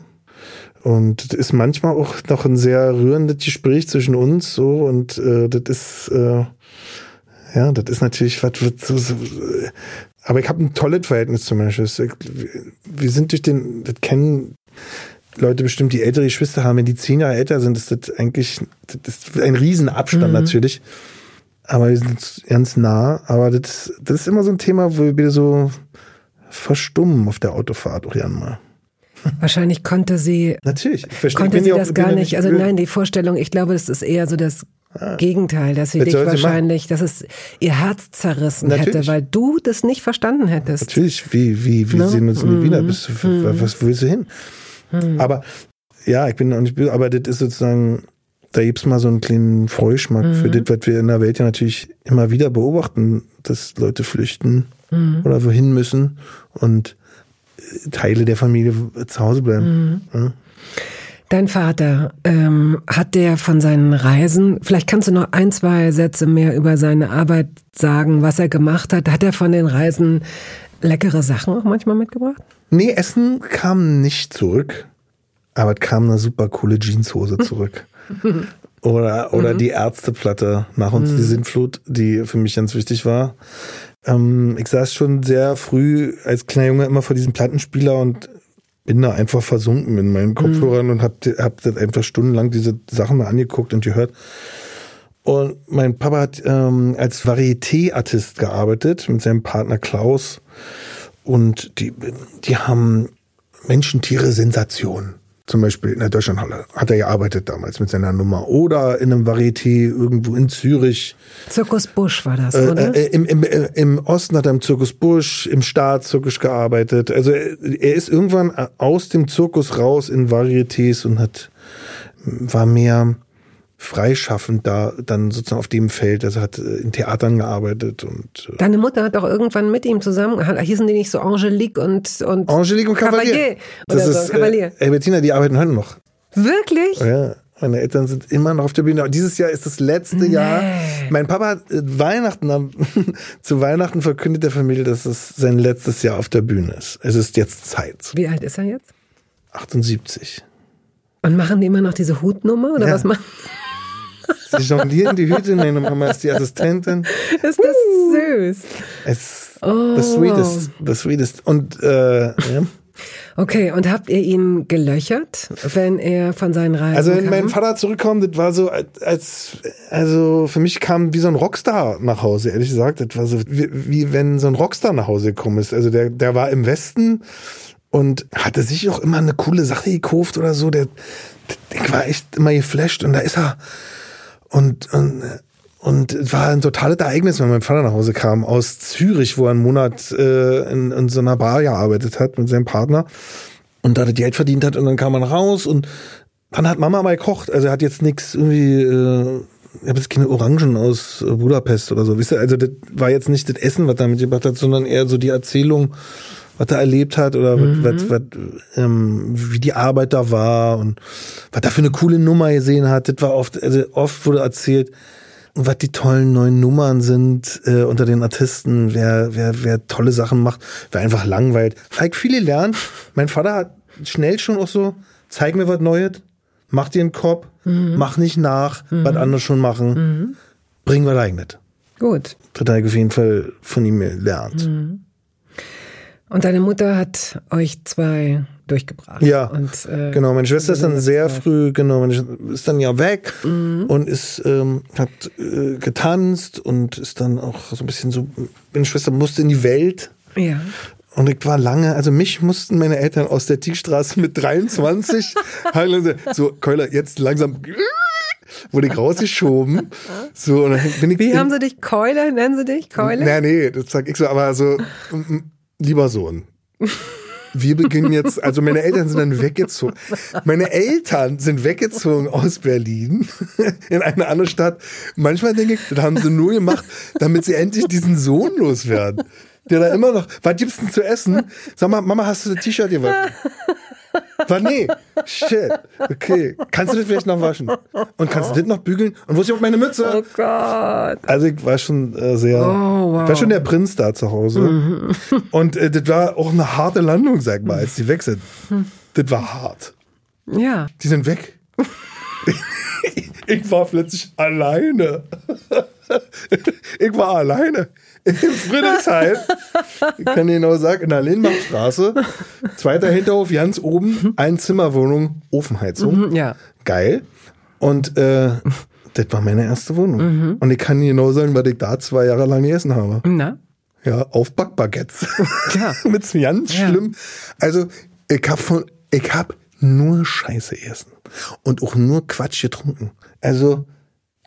[SPEAKER 2] Und das ist manchmal auch noch ein sehr rührendes Gespräch zwischen uns so und äh, das ist äh, ja, das ist natürlich was wird so, so aber ich habe ein tolles Verhältnis zum Beispiel. Wir sind durch den, das kennen Leute bestimmt, die ältere Geschwister haben, wenn die zehn Jahre älter sind, ist das eigentlich das ist ein Riesenabstand mhm. natürlich. Aber wir sind ganz nah. Aber das, das ist immer so ein Thema, wo wir so verstummen auf der Autofahrt auch ja mal.
[SPEAKER 1] Wahrscheinlich konnte sie.
[SPEAKER 2] Natürlich.
[SPEAKER 1] Ich verstehe, konnte sie das gar nicht. Also nein, die Vorstellung, ich glaube, es ist eher so das ah. Gegenteil, dass sie Jetzt dich wahrscheinlich, sie dass es ihr Herz zerrissen Natürlich. hätte, weil du das nicht verstanden hättest.
[SPEAKER 2] Natürlich, wie, wie, wir no? sehen uns nie mm. wieder. Bist du, mm. Was willst du hin? Mm. Aber ja, ich bin auch nicht böse, aber das ist sozusagen, da gibt es mal so einen kleinen Freuschmack mhm. für das, was wir in der Welt ja natürlich immer wieder beobachten, dass Leute flüchten mhm. oder wohin müssen und Teile der Familie zu Hause bleiben. Mhm. Ja.
[SPEAKER 1] Dein Vater, ähm, hat der von seinen Reisen, vielleicht kannst du noch ein, zwei Sätze mehr über seine Arbeit sagen, was er gemacht hat. Hat er von den Reisen leckere Sachen auch manchmal mitgebracht?
[SPEAKER 2] Nee, Essen kam nicht zurück, aber es kam eine super coole Jeanshose zurück. oder oder mhm. die Ärzteplatte nach uns mhm. die Sintflut, die für mich ganz wichtig war. Ähm, ich saß schon sehr früh als kleiner Junge immer vor diesem Plattenspieler und bin da einfach versunken in meinen Kopfhörern mhm. und hab, hab das einfach stundenlang diese Sachen mal angeguckt und gehört. Und mein Papa hat ähm, als Varieté-Artist gearbeitet mit seinem Partner Klaus. Und die, die haben Menschen, Tiere, Sensation zum Beispiel in der Deutschlandhalle hat er gearbeitet damals mit seiner Nummer. Oder in einem Varieté irgendwo in Zürich.
[SPEAKER 1] Zirkus Busch war das, äh, oder?
[SPEAKER 2] Äh, im, im, äh, Im Osten hat er im Zirkus Busch, im Staatszirkus gearbeitet. Also er ist irgendwann aus dem Zirkus raus in Varietés und hat, war mehr freischaffend da dann sozusagen auf dem Feld. Also hat äh, in Theatern gearbeitet und.
[SPEAKER 1] Äh Deine Mutter hat doch irgendwann mit ihm zusammen, hießen die nicht so Angelique und, und
[SPEAKER 2] Angelique und Cavalier. Cavalier das oder ist, so, Cavalier. Äh, Bettina, die arbeiten heute noch.
[SPEAKER 1] Wirklich?
[SPEAKER 2] Ja. Meine Eltern sind immer noch auf der Bühne. Dieses Jahr ist das letzte nee. Jahr. Mein Papa hat Weihnachten, zu Weihnachten verkündet der Familie, dass es sein letztes Jahr auf der Bühne ist. Es ist jetzt Zeit.
[SPEAKER 1] Wie alt ist er jetzt?
[SPEAKER 2] 78.
[SPEAKER 1] Und machen die immer noch diese Hutnummer oder ja. was machen?
[SPEAKER 2] Sie jonglieren die Hüte, meine Mama ist die Assistentin.
[SPEAKER 1] Ist das süß.
[SPEAKER 2] Es, oh. the sweetest, the sweetest. Und, äh, ja.
[SPEAKER 1] Okay, und habt ihr ihn gelöchert, wenn er von seinen Reisen
[SPEAKER 2] Also wenn
[SPEAKER 1] kam?
[SPEAKER 2] mein Vater zurückkommt, das war so, als, also für mich kam wie so ein Rockstar nach Hause, ehrlich gesagt. Das war so, wie, wie wenn so ein Rockstar nach Hause gekommen ist. Also der, der war im Westen und hatte sich auch immer eine coole Sache gekauft oder so. Der, der war echt immer geflasht und da ist er und, und, und es war ein totales Ereignis, wenn mein Vater nach Hause kam aus Zürich, wo er einen Monat äh, in, in so einer Bar gearbeitet hat mit seinem Partner und da das Geld verdient hat und dann kam man raus und dann hat Mama mal gekocht. Also er hat jetzt nichts irgendwie, äh, ich habe jetzt keine Orangen aus Budapest oder so. Wisst ihr, also das war jetzt nicht das Essen, was er mitgebracht hat, sondern eher so die Erzählung, was er erlebt hat oder mhm. was, was, ähm, wie die Arbeit da war und was er für eine coole Nummer gesehen hat. Das war oft, also oft wurde erzählt, was die tollen neuen Nummern sind äh, unter den Artisten, wer, wer, wer tolle Sachen macht, wer einfach langweilt. Halt viele lernen. Mein Vater hat schnell schon auch so, zeig mir was Neues, mach dir einen Kopf, mhm. mach nicht nach, mhm. was andere schon machen, mhm. bring was eigenes.
[SPEAKER 1] Gut.
[SPEAKER 2] Das habe ich auf jeden Fall von ihm gelernt. Mhm.
[SPEAKER 1] Und deine Mutter hat euch zwei durchgebracht.
[SPEAKER 2] Ja, und, äh, genau. Meine Schwester ist dann sehr früh, genau, meine ist dann ja weg mhm. und ist ähm, hat äh, getanzt und ist dann auch so ein bisschen so. Meine Schwester musste in die Welt.
[SPEAKER 1] Ja.
[SPEAKER 2] Und ich war lange, also mich mussten meine Eltern aus der Tiefstraße mit 23 so Keuler jetzt langsam wurde ich rausgeschoben. So, und dann bin ich
[SPEAKER 1] Wie haben sie dich Keuler? Nennen sie dich Keuler?
[SPEAKER 2] Nee, nee, das sag ich so, aber so lieber Sohn, wir beginnen jetzt, also meine Eltern sind dann weggezogen. Meine Eltern sind weggezogen aus Berlin in eine andere Stadt. Manchmal denke ich, das haben sie nur gemacht, damit sie endlich diesen Sohn loswerden. Der da immer noch, was gibt's denn zu essen? Sag mal, Mama, hast du das T-Shirt hier? Was? Nee, Shit. Okay. Kannst du das vielleicht noch waschen? Und kannst du das noch bügeln? Und wo ist überhaupt meine Mütze?
[SPEAKER 1] Oh Gott.
[SPEAKER 2] Also ich war schon äh, sehr,
[SPEAKER 1] Oh, wow.
[SPEAKER 2] ich war schon der Prinz da zu Hause.
[SPEAKER 1] Mhm.
[SPEAKER 2] Und äh, das war auch eine harte Landung, sag mal, als die weg sind. Das war hart.
[SPEAKER 1] Ja.
[SPEAKER 2] Die sind weg. ich war plötzlich alleine. ich war alleine. In Friedrichshain. Ich kann dir genau sagen, in der Lindbachstraße. Zweiter Hinterhof, ganz oben, Einzimmerwohnung, Ofenheizung.
[SPEAKER 1] Ja.
[SPEAKER 2] Geil. Und äh, das war meine erste Wohnung. Und ich kann genau sagen, was ich da zwei Jahre lang gegessen habe.
[SPEAKER 1] Na?
[SPEAKER 2] Ja, auf Backbaguettes.
[SPEAKER 1] Ja.
[SPEAKER 2] Mit ganz
[SPEAKER 1] Ja.
[SPEAKER 2] schlimm. Also, ich hab von, ich hab nur Scheiße gegessen. Und auch nur Quatsch getrunken. Also,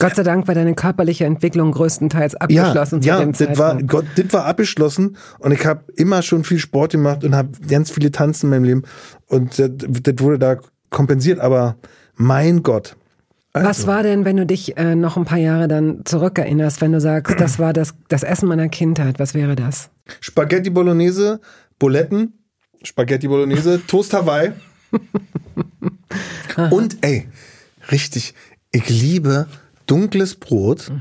[SPEAKER 1] Gott sei Dank war deine körperliche Entwicklung größtenteils
[SPEAKER 2] ja,
[SPEAKER 1] abgeschlossen
[SPEAKER 2] ja,
[SPEAKER 1] zu dem
[SPEAKER 2] das war. Gott, das war abgeschlossen. Und ich habe immer schon viel Sport gemacht und habe ganz viele Tanzen in meinem Leben. Und das, das wurde da kompensiert. Aber mein Gott. Also,
[SPEAKER 1] Was war denn, wenn du dich äh, noch ein paar Jahre dann zurückerinnerst, wenn du sagst, das war das, das Essen meiner Kindheit, was wäre das?
[SPEAKER 2] Spaghetti Bolognese, Buletten, Spaghetti Bolognese, Toast Hawaii. und ey, richtig, ich liebe dunkles Brot,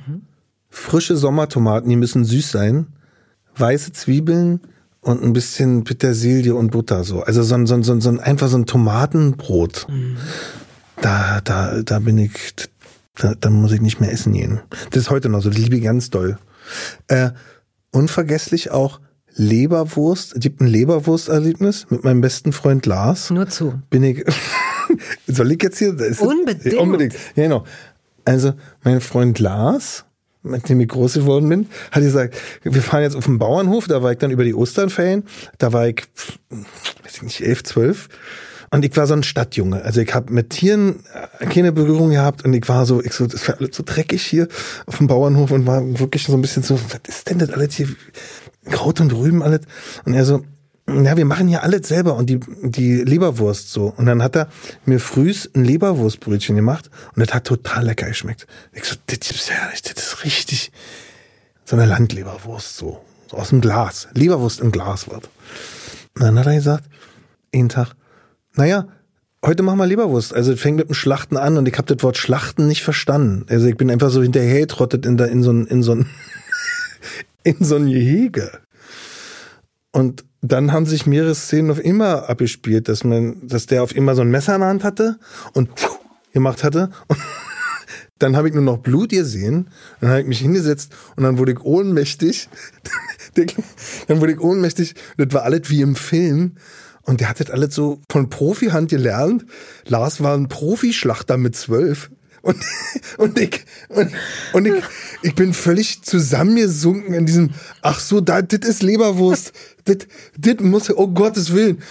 [SPEAKER 2] frische Sommertomaten, die müssen süß sein, weiße Zwiebeln und ein bisschen Petersilie und Butter so. Also so ein, so ein, so ein, so ein einfach so ein Tomatenbrot. Da, da, da bin ich, da, da muss ich nicht mehr essen gehen. Das ist heute noch so, das liebe ich ganz doll. Äh, unvergesslich auch Leberwurst. Es gibt ein Leberwursterlebnis mit meinem besten Freund Lars.
[SPEAKER 1] Nur zu.
[SPEAKER 2] Bin ich. Soll ich jetzt hier?
[SPEAKER 1] Unbedingt.
[SPEAKER 2] Unbedingt. Ja, genau. Also, mein Freund Lars, mit dem ich groß geworden bin, hat gesagt, wir fahren jetzt auf den Bauernhof, da war ich dann über die Osternferien, da war ich, weiß ich nicht, elf, zwölf. Und ich war so ein Stadtjunge. Also ich habe mit Tieren äh, keine Berührung gehabt und ich war so, ich so, das war alles so dreckig hier auf dem Bauernhof und war wirklich so ein bisschen so, was ist denn das alles hier? Kraut und Rüben alles. Und er so, ja, wir machen hier alles selber und die, die Leberwurst so. Und dann hat er mir frühs ein Leberwurstbrötchen gemacht und das hat total lecker geschmeckt. Ich so, das gibt's ja nicht, das ist richtig so eine Landleberwurst so. so aus dem Glas. Leberwurst im Glas wird. Und dann hat er gesagt, einen Tag, naja, heute machen wir Leberwurst. Also fängt mit dem Schlachten an und ich habe das Wort Schlachten nicht verstanden. Also ich bin einfach so hinterhergetrottet in, der, in so ein, in so ein, in so ein Gehege. Und dann haben sich mehrere Szenen auf immer abgespielt, dass man, dass der auf immer so ein Messer in der Hand hatte und gemacht hatte. Und dann habe ich nur noch Blut gesehen. Dann habe ich mich hingesetzt und dann wurde ich ohnmächtig. dann wurde ich ohnmächtig. Das war alles wie im Film. Und der hat das alles so von Profihand gelernt. Lars war ein Profischlachter mit zwölf. Und, und ich, und, und ich, ich bin völlig zusammengesunken in diesem, ach so, da, das ist Leberwurst. Das, muss, oh Gottes Willen.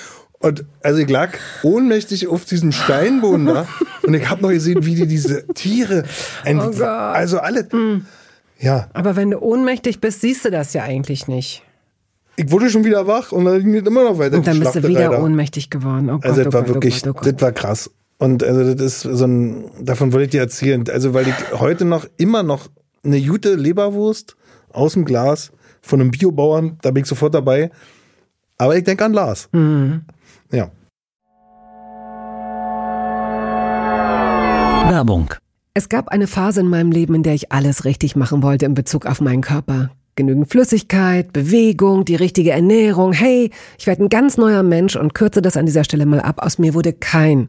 [SPEAKER 2] Und also ich lag ohnmächtig auf diesem Steinboden da und ich habe noch gesehen, wie die diese Tiere, ein,
[SPEAKER 1] Oh
[SPEAKER 2] also alle, ja,
[SPEAKER 1] Aber wenn du ohnmächtig bist, siehst du das ja eigentlich nicht.
[SPEAKER 2] ich wurde schon wieder wach und dann ging es immer noch weiter.
[SPEAKER 1] Und dann bist du wieder ohnmächtig geworden. Oh Gott,
[SPEAKER 2] Also
[SPEAKER 1] oh
[SPEAKER 2] das war
[SPEAKER 1] Gott,
[SPEAKER 2] wirklich,
[SPEAKER 1] oh Gott, oh Gott.
[SPEAKER 2] das war krass. Und also das ist so ein, davon wollte ich dir erzählen. Also weil ich heute noch immer noch eine gute Leberwurst aus dem Glas von einem Biobauern, da bin ich sofort dabei. Aber ich denke an Lars.
[SPEAKER 1] Mhm.
[SPEAKER 2] Ja.
[SPEAKER 3] Werbung.
[SPEAKER 1] Es gab eine Phase in meinem Leben, in der ich alles richtig machen wollte in Bezug auf meinen Körper. Genügend Flüssigkeit, Bewegung, die richtige Ernährung. Hey, ich werde ein ganz neuer Mensch und kürze das an dieser Stelle mal ab. Aus mir wurde kein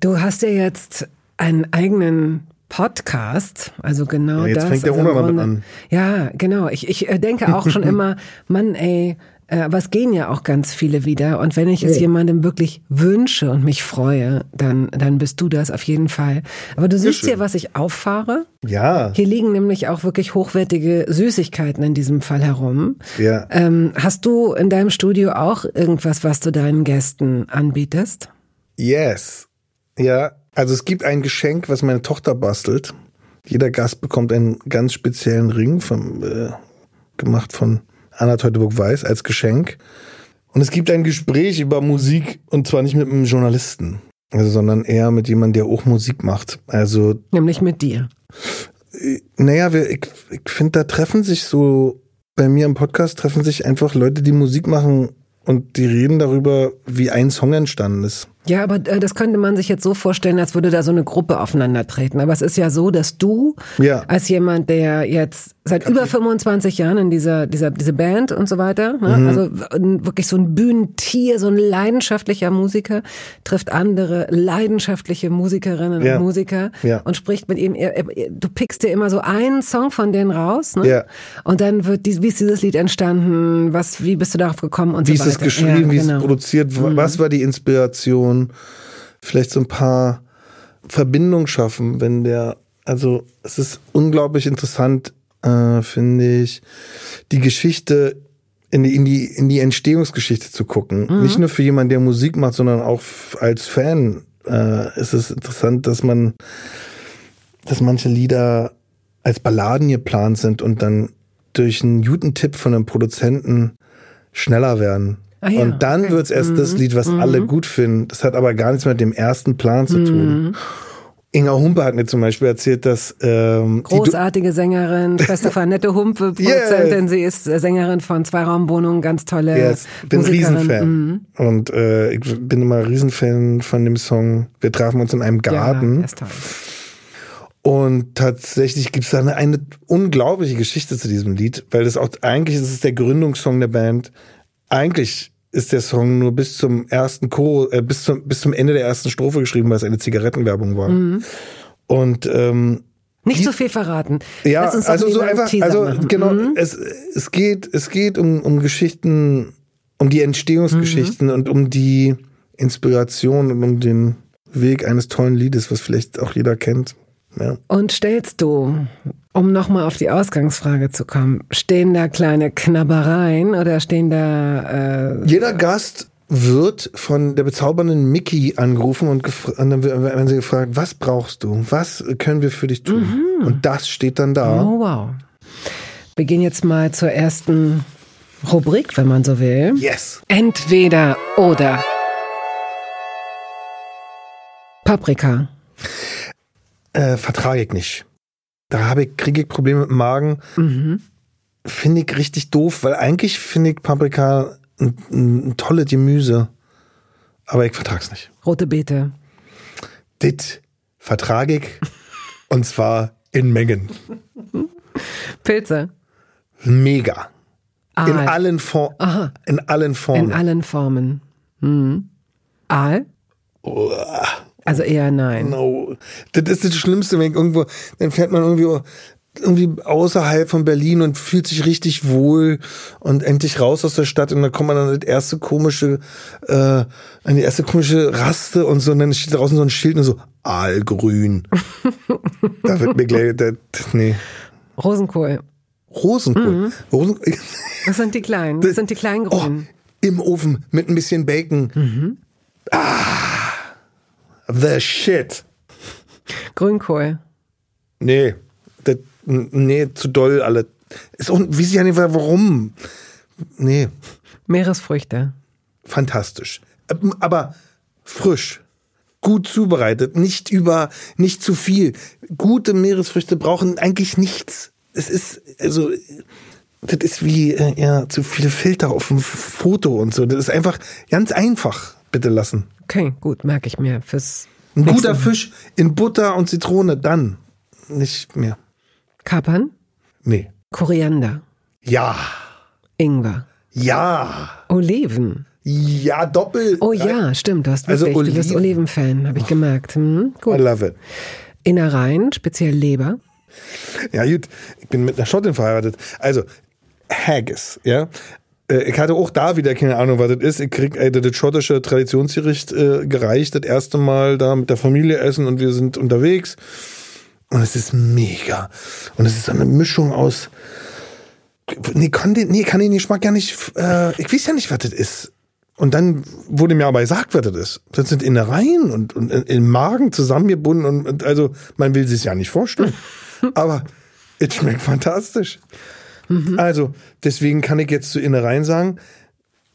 [SPEAKER 1] Du hast ja jetzt einen eigenen Podcast, also genau
[SPEAKER 2] ja, jetzt
[SPEAKER 1] das.
[SPEAKER 2] fängt der
[SPEAKER 1] also
[SPEAKER 2] Ona damit an.
[SPEAKER 1] Ja, genau. Ich, ich äh, denke auch schon immer, Mann, ey, äh, aber es gehen ja auch ganz viele wieder. Und wenn ich es jemandem wirklich wünsche und mich freue, dann, dann bist du das auf jeden Fall. Aber du siehst hier, was ich auffahre.
[SPEAKER 2] Ja,
[SPEAKER 1] Hier liegen nämlich auch wirklich hochwertige Süßigkeiten in diesem Fall herum.
[SPEAKER 2] ja.
[SPEAKER 1] Ähm, hast du in deinem Studio auch irgendwas, was du deinen Gästen anbietest?
[SPEAKER 2] Yes. Ja, also es gibt ein Geschenk, was meine Tochter bastelt. Jeder Gast bekommt einen ganz speziellen Ring, vom, äh, gemacht von Anna Teuteburg-Weiß als Geschenk. Und es gibt ein Gespräch über Musik und zwar nicht mit einem Journalisten, also, sondern eher mit jemandem, der auch Musik macht. Also
[SPEAKER 1] Nämlich mit dir.
[SPEAKER 2] naja, wir, ich, ich finde, da treffen sich so, bei mir im Podcast treffen sich einfach Leute, die Musik machen und die reden darüber, wie ein Song entstanden ist.
[SPEAKER 1] Ja, aber äh, das könnte man sich jetzt so vorstellen, als würde da so eine Gruppe aufeinandertreten. Aber es ist ja so, dass du
[SPEAKER 2] Ja.
[SPEAKER 1] als jemand, der jetzt seit über 25 Jahren in dieser, dieser diese Band und so weiter, ne?
[SPEAKER 2] Mhm.
[SPEAKER 1] also wirklich so ein Bühnentier, so ein leidenschaftlicher Musiker, trifft andere leidenschaftliche Musikerinnen
[SPEAKER 2] Ja.
[SPEAKER 1] und Musiker
[SPEAKER 2] Ja.
[SPEAKER 1] und spricht mit ihm. Du pickst dir immer so einen Song von denen raus, ne?
[SPEAKER 2] Ja.
[SPEAKER 1] Und dann wird die, wie ist dieses Lied entstanden? Was, wie bist du darauf gekommen und
[SPEAKER 2] Wie
[SPEAKER 1] so
[SPEAKER 2] ist
[SPEAKER 1] weiter?
[SPEAKER 2] es geschrieben,
[SPEAKER 1] Ja,
[SPEAKER 2] wie ist
[SPEAKER 1] genau.
[SPEAKER 2] es produziert, wa- was war die Inspiration? Vielleicht so ein paar Verbindungen schaffen, wenn der, also es ist unglaublich interessant, äh, finde ich, die Geschichte in die, in die, in die Entstehungsgeschichte zu gucken.
[SPEAKER 1] Mhm.
[SPEAKER 2] Nicht nur für jemanden, der Musik macht, sondern auch als Fan äh, ist es interessant, dass man, dass manche Lieder als Balladen geplant sind und dann durch einen guten Tipp von einem Produzenten schneller werden.
[SPEAKER 1] Ah ja,
[SPEAKER 2] und dann.
[SPEAKER 1] Mhm.
[SPEAKER 2] wird's erst das Lied, was alle gut finden. Das hat aber gar nichts mit dem ersten Plan zu tun.
[SPEAKER 1] Mhm.
[SPEAKER 2] Inga Humpe hat mir zum Beispiel erzählt, dass ähm,
[SPEAKER 1] Großartige Sängerin, Schwester von Annette Humpe, Produzentin. Sie ist äh, Sängerin von Zweiraumwohnungen, ganz tolle
[SPEAKER 2] Yes, bin
[SPEAKER 1] Musikerin.
[SPEAKER 2] Riesenfan.
[SPEAKER 1] Mhm.
[SPEAKER 2] Und äh, ich bin immer Riesenfan von dem Song Wir trafen uns in einem
[SPEAKER 1] Ja,
[SPEAKER 2] Garten.
[SPEAKER 1] ist toll.
[SPEAKER 2] Und tatsächlich gibt's da eine, eine unglaubliche Geschichte zu diesem Lied, weil das auch eigentlich ist es der Gründungssong der Band. Eigentlich ist der Song nur bis zum ersten Chor, äh, bis zum bis zum Ende der ersten Strophe geschrieben, weil es eine Zigarettenwerbung war.
[SPEAKER 1] Mhm.
[SPEAKER 2] Und ähm,
[SPEAKER 1] Nicht zu viel verraten.
[SPEAKER 2] ja, also so einfach,
[SPEAKER 1] Teaser
[SPEAKER 2] also
[SPEAKER 1] machen.
[SPEAKER 2] genau,
[SPEAKER 1] Mhm.
[SPEAKER 2] es, es geht, es geht um, um Geschichten, um die Entstehungsgeschichten
[SPEAKER 1] Mhm.
[SPEAKER 2] und um die Inspiration und um den Weg eines tollen Liedes, was vielleicht auch jeder kennt. Ja.
[SPEAKER 1] Und stellst du, um nochmal auf die Ausgangsfrage zu kommen, stehen da kleine Knabbereien oder stehen da äh,
[SPEAKER 2] Jeder Gast wird von der bezaubernden Mickey angerufen und, und dann werden sie gefragt, was brauchst du? Was können wir für dich tun? Mhm. Und das steht dann da.
[SPEAKER 1] Oh, wow. Wir gehen jetzt mal zur ersten Rubrik, wenn man so will.
[SPEAKER 2] Yes.
[SPEAKER 1] Entweder oder. Paprika.
[SPEAKER 2] Äh, vertrage ich nicht. Da habe ich, kriege ich Probleme mit dem Magen. Mhm. Finde ich richtig doof, weil eigentlich finde ich Paprika ein, ein, ein tolles Gemüse. Aber ich vertrage es nicht.
[SPEAKER 1] Rote Beete.
[SPEAKER 2] Dit vertrage ich. und zwar in Mengen.
[SPEAKER 1] Pilze.
[SPEAKER 2] Mega. Aal. In allen, For Aha. in allen Formen.
[SPEAKER 1] In allen Formen. Hm. Aal? Also eher nein.
[SPEAKER 2] No. Das ist das Schlimmste, wenn irgendwo, dann fährt man irgendwie irgendwie außerhalb von Berlin und fühlt sich richtig wohl und endlich raus aus der Stadt und dann kommt man dann das erste komische, äh, an die erste komische Raste und so und dann steht draußen so ein Schild und so Aalgrün. da wird mir gleich, das, nee.
[SPEAKER 1] Rosenkohl.
[SPEAKER 2] Rosenkohl. Mhm. Rosen
[SPEAKER 1] das sind die kleinen, das sind die kleinen Grünen.
[SPEAKER 2] Oh, Im Ofen mit ein bisschen Bacon. Mhm. Ah, the shit.
[SPEAKER 1] Grünkohl.
[SPEAKER 2] Nee, das, nee, zu doll alle. Ist auch, wie ja nicht, warum. Nee.
[SPEAKER 1] Meeresfrüchte.
[SPEAKER 2] Fantastisch. Aber frisch. Gut zubereitet. Nicht über, nicht zu viel. Gute Meeresfrüchte brauchen eigentlich nichts. Es ist, also, das ist wie äh, ja, zu viele Filter auf dem Foto und so. Das ist einfach ganz einfach. Bitte lassen.
[SPEAKER 1] Okay, gut, merke ich mir. Fürs
[SPEAKER 2] Ein guter Fisch in Butter und Zitrone, dann. Nicht mehr.
[SPEAKER 1] Kapern?
[SPEAKER 2] Nee.
[SPEAKER 1] Koriander?
[SPEAKER 2] Ja.
[SPEAKER 1] Ingwer?
[SPEAKER 2] Ja.
[SPEAKER 1] Oliven?
[SPEAKER 2] Ja, doppelt.
[SPEAKER 1] Oh ja, stimmt, du hast also wirklich, Oliven. du bist Olivenfan, habe ich gemerkt. Hm,
[SPEAKER 2] gut. I love it.
[SPEAKER 1] Innereien, speziell Leber?
[SPEAKER 2] Ja, gut, ich bin mit einer Schottin verheiratet. Also, Haggis, ja. Äh, ich hatte auch da wieder keine Ahnung, was das ist. Ich krieg ey, das schottische Traditionsgericht äh, gereicht, das erste Mal da mit der Familie essen und wir sind unterwegs. Und es ist mega. Und es ist so eine Mischung aus. Nee, kann den, nee, kann den Geschmack gar nicht. Äh, ich weiß ja nicht, was das ist. Und dann wurde mir aber gesagt, was das ist. Das sind Innereien und, und im Magen zusammengebunden und, und also man will sich ja nicht vorstellen. aber es schmeckt fantastisch. Mhm. Also, deswegen kann ich jetzt zu Innereien sagen,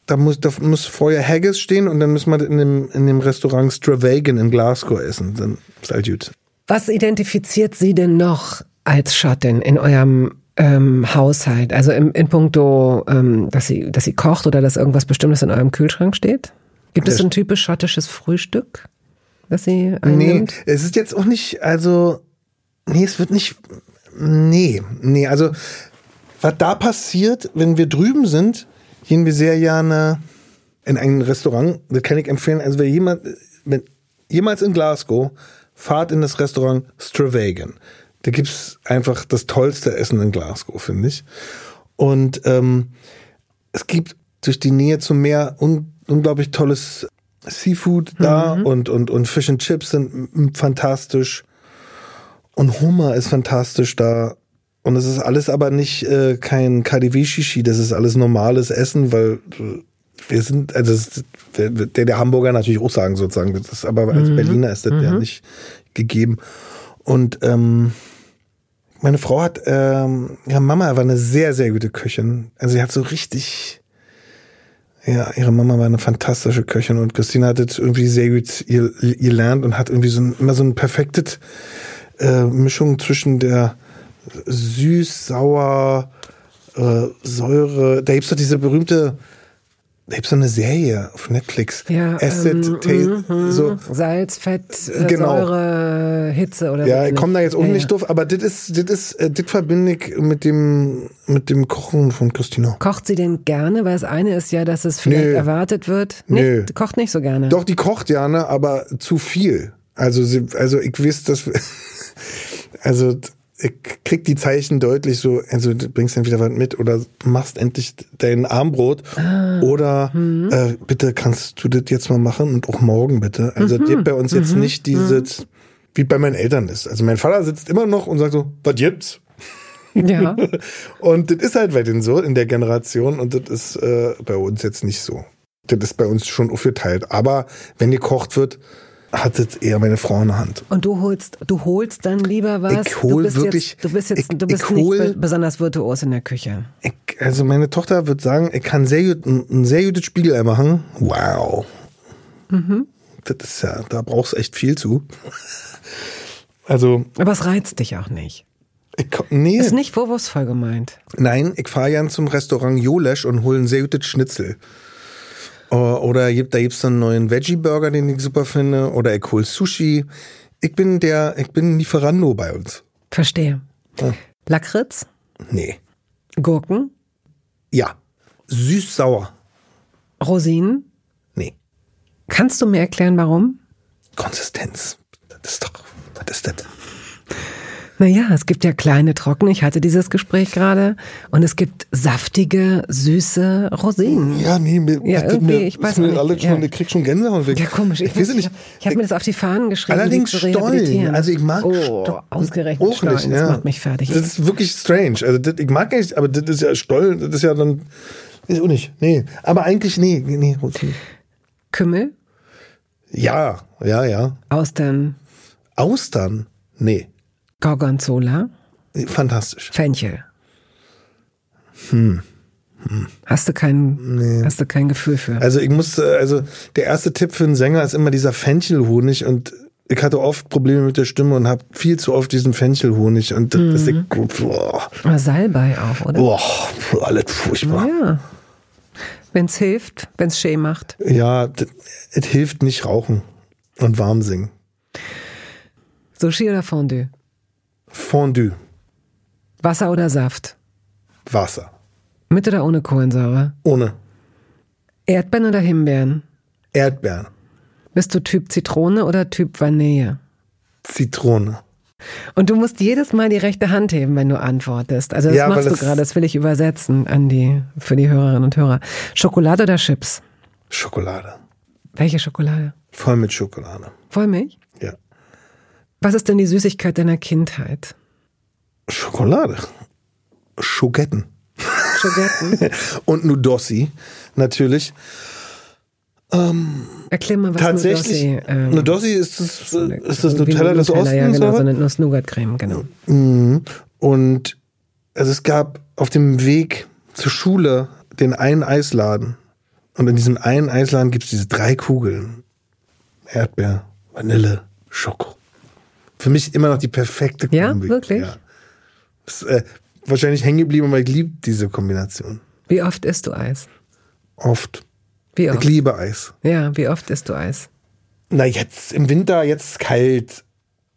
[SPEAKER 2] da muss, da muss vorher Haggis stehen und dann müssen wir in dem, in dem Restaurant Stravagan in Glasgow essen. Dann ist halt gut.
[SPEAKER 1] Was identifiziert Sie denn noch als Schottin in eurem ähm, Haushalt? Also im, in puncto, ähm, dass sie, dass sie kocht oder dass irgendwas Bestimmtes in eurem Kühlschrank steht? Gibt es ein typisch schottisches Frühstück, das sie einnimmt?
[SPEAKER 2] Nee, es ist jetzt auch nicht, also, nee, es wird nicht, nee, nee, also, was da passiert, wenn wir drüben sind, gehen wir sehr gerne in ein Restaurant, das kann ich empfehlen, also wer jemand, wenn jemals in Glasgow fahrt in das Restaurant Stravagan. Da gibt's einfach das tollste Essen in Glasgow, finde ich. Und ähm, es gibt durch die Nähe zum Meer un unglaublich tolles Seafood da mhm. und, und, und Fish and Chips sind fantastisch. Und Hummer ist fantastisch da. Und es ist alles aber nicht äh, kein KDW-Shishi, das ist alles normales Essen, weil äh, wir sind, also das, der, der Hamburger natürlich auch sagen sozusagen, das ist, aber als mhm. Berliner ist das mhm. ja nicht gegeben. Und ähm, meine Frau hat, ähm, ja, Mama war eine sehr, sehr gute Köchin. Also sie hat so richtig, ja, ihre Mama war eine fantastische Köchin und Christina hat das irgendwie sehr gut ihr, ihr lernt und hat irgendwie so ein, immer so ein perfektes äh, Mischung zwischen der süß, sauer, äh, Säure. Da gibt's doch diese berühmte da gibt so eine Serie auf Netflix.
[SPEAKER 1] Ja,
[SPEAKER 2] Acid,
[SPEAKER 1] ähm, Taste, mm, so. Salz, Fett, äh, genau. Säure, Hitze oder
[SPEAKER 2] Ja, ich komme da jetzt auch ja, nicht ja. doof, aber das ist, das ist, äh, das verbinde ich mit dem, mit dem Kochen von Christina.
[SPEAKER 1] Kocht sie denn gerne? Weil das eine ist ja, dass es vielleicht nee. erwartet wird. Nicht, nee. Kocht nicht so gerne.
[SPEAKER 2] Doch, die kocht gerne, aber zu viel. Also sie, also ich weiß, dass, also, ich krieg die Zeichen deutlich so, also du bringst entweder was mit oder machst endlich dein Armbrot ah, oder mhm. äh, bitte kannst du das jetzt mal machen und auch morgen bitte. Also mhm. gibt bei uns jetzt mhm. nicht dieses, mhm. wie bei meinen Eltern ist. Also mein Vater sitzt immer noch und sagt so, was gibt's?
[SPEAKER 1] Ja.
[SPEAKER 2] und das ist halt bei denen so in der Generation und das ist äh, bei uns jetzt nicht so. Das ist bei uns schon aufgeteilt. Aber wenn gekocht wird, hat es eher meine Frau in der Hand.
[SPEAKER 1] Und du holst, du holst dann lieber was?
[SPEAKER 2] Ich hol
[SPEAKER 1] du bist
[SPEAKER 2] wirklich-
[SPEAKER 1] Jetzt, du bist jetzt,
[SPEAKER 2] ich-
[SPEAKER 1] du bist
[SPEAKER 2] ich
[SPEAKER 1] nicht
[SPEAKER 2] hol-
[SPEAKER 1] be- besonders virtuos in der Küche.
[SPEAKER 2] Ich, also meine Tochter wird sagen, ich kann sehr gut, ein, sehr gutes Spiegelei machen. Wow. Das ist ja, da brauchst du echt viel zu. Also,
[SPEAKER 1] Aber es reizt dich auch nicht.
[SPEAKER 2] ich, nee,
[SPEAKER 1] Ist nicht vorwurfsvoll gemeint.
[SPEAKER 2] nein, ich fahre gern zum Restaurant Jolesch und hole ein sehr gutes Schnitzel. O- Oder gibt- da gibt's dann einen neuen Veggie-Burger, den ich super finde. Oder ich hol Sushi. Ich bin der, ich bin Lieferando bei uns.
[SPEAKER 1] Verstehe.
[SPEAKER 2] Ja.
[SPEAKER 1] Lakritz,
[SPEAKER 2] Nee.
[SPEAKER 1] Gurken,
[SPEAKER 2] Ja. Süß-sauer.
[SPEAKER 1] Rosinen.
[SPEAKER 2] Nee.
[SPEAKER 1] Kannst du mir erklären, warum?
[SPEAKER 2] Konsistenz. Das ist doch, was ist das?
[SPEAKER 1] Naja, es gibt ja kleine Trocken. Ich hatte dieses Gespräch gerade. Und es gibt saftige, süße Rosinen.
[SPEAKER 2] Ja, nee, mir,
[SPEAKER 1] Ja,
[SPEAKER 2] das
[SPEAKER 1] irgendwie,
[SPEAKER 2] mir,
[SPEAKER 1] ich weiß
[SPEAKER 2] mir
[SPEAKER 1] nicht,
[SPEAKER 2] alle schon,
[SPEAKER 1] ja.
[SPEAKER 2] ich krieg schon Gänsehaut weg.
[SPEAKER 1] Ja, komisch. Ich,
[SPEAKER 2] Ich weiß
[SPEAKER 1] ich,
[SPEAKER 2] nicht.
[SPEAKER 1] ich habe mir das auf die Fahnen geschrieben.
[SPEAKER 2] Allerdings Stollen. Also ich mag
[SPEAKER 1] Oh,
[SPEAKER 2] Sto-
[SPEAKER 1] ausgerechnet
[SPEAKER 2] auch nicht,
[SPEAKER 1] Stollen. Das
[SPEAKER 2] ja.
[SPEAKER 1] macht mich fertig.
[SPEAKER 2] Das ist wirklich strange. Also das, ich mag nicht, aber das ist ja Stollen, das ist ja dann, ist auch nicht. Nee, aber eigentlich nee, nee. Rosinen.
[SPEAKER 1] Kümmel,
[SPEAKER 2] Ja, ja, ja.
[SPEAKER 1] Austern,
[SPEAKER 2] Austern? Nee.
[SPEAKER 1] Gorgonzola,
[SPEAKER 2] Fantastisch.
[SPEAKER 1] Fenchel. Hast du kein, hast du kein Gefühl für?
[SPEAKER 2] Also ich musste, also der erste Tipp für einen Sänger ist immer dieser Fenchelhonig und ich hatte oft Probleme mit der Stimme und habe viel zu oft diesen Fenchelhonig und das ist ich, boah,
[SPEAKER 1] Oder Salbei auch, oder?
[SPEAKER 2] boah, alles furchtbar.
[SPEAKER 1] Ja. Wenn's hilft, wenn's schön macht.
[SPEAKER 2] Ja, es hilft nicht rauchen und warm singen.
[SPEAKER 1] Sushi oder Fondue?
[SPEAKER 2] Fondue,
[SPEAKER 1] Wasser oder Saft?
[SPEAKER 2] Wasser,
[SPEAKER 1] Mit oder ohne Kohlensäure?
[SPEAKER 2] ohne
[SPEAKER 1] Erdbeeren oder Himbeeren?
[SPEAKER 2] Erdbeeren,
[SPEAKER 1] Bist du Typ Zitrone oder Typ Vanille?
[SPEAKER 2] Zitrone.
[SPEAKER 1] Und du musst jedes Mal die rechte Hand heben, wenn du antwortest. Also das
[SPEAKER 2] Ja,
[SPEAKER 1] machst du gerade, das will ich übersetzen an die, für die Hörerinnen und Hörer. Schokolade oder Chips?
[SPEAKER 2] Schokolade,
[SPEAKER 1] Welche Schokolade?
[SPEAKER 2] voll mit Schokolade.
[SPEAKER 1] Vollmilch? Was ist denn die Süßigkeit deiner Kindheit?
[SPEAKER 2] Schokolade, Schogetten
[SPEAKER 1] Schogetten?
[SPEAKER 2] und Nudossi natürlich.
[SPEAKER 1] Erklär mal, was
[SPEAKER 2] Tatsächlich,
[SPEAKER 1] Nudossi, ähm,
[SPEAKER 2] Nudossi ist das, äh, ist das Nutella des Ostens,
[SPEAKER 1] Ja, genau, so eine Nuss-Nougat-Creme, genau.
[SPEAKER 2] Mhm. Und also es gab auf dem Weg zur Schule den einen Eisladen. Und in diesem einen Eisladen gibt es diese drei Kugeln. Erdbeer, Vanille, Schoko. Für mich immer noch die perfekte
[SPEAKER 1] Ja,
[SPEAKER 2] Kombi.
[SPEAKER 1] wirklich?
[SPEAKER 2] Ja. Ist, äh, wahrscheinlich hängen geblieben, aber ich liebe diese Kombination.
[SPEAKER 1] Wie oft isst du Eis?
[SPEAKER 2] Oft.
[SPEAKER 1] Wie
[SPEAKER 2] Ich
[SPEAKER 1] oft?
[SPEAKER 2] liebe Eis.
[SPEAKER 1] Ja, wie oft isst du Eis?
[SPEAKER 2] Na, jetzt im Winter, jetzt kalt.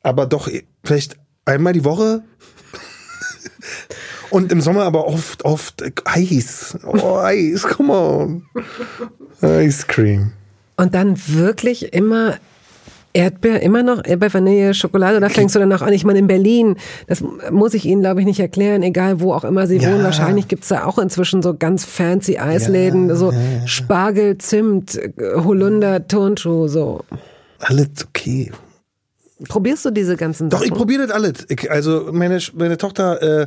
[SPEAKER 2] Aber doch eh, vielleicht einmal die Woche. Und im Sommer aber oft, oft Eis. Oh, Eis, come on. Ice Cream.
[SPEAKER 1] Und dann wirklich immer Erdbeer, immer noch Erdbeer, Vanille, Schokolade oder fängst du dann auch an? Ich meine, in Berlin, das muss ich Ihnen, glaube ich, nicht erklären, egal wo auch immer Sie
[SPEAKER 2] Ja.
[SPEAKER 1] wohnen. Wahrscheinlich gibt's da auch inzwischen so ganz fancy Eisläden, so Spargel, Zimt, äh, Holunder, Turnschuh, so.
[SPEAKER 2] Alles okay.
[SPEAKER 1] Probierst du diese ganzen
[SPEAKER 2] Doch, ich
[SPEAKER 1] Sachen?
[SPEAKER 2] probiere das alles. Ich, also meine, meine Tochter äh,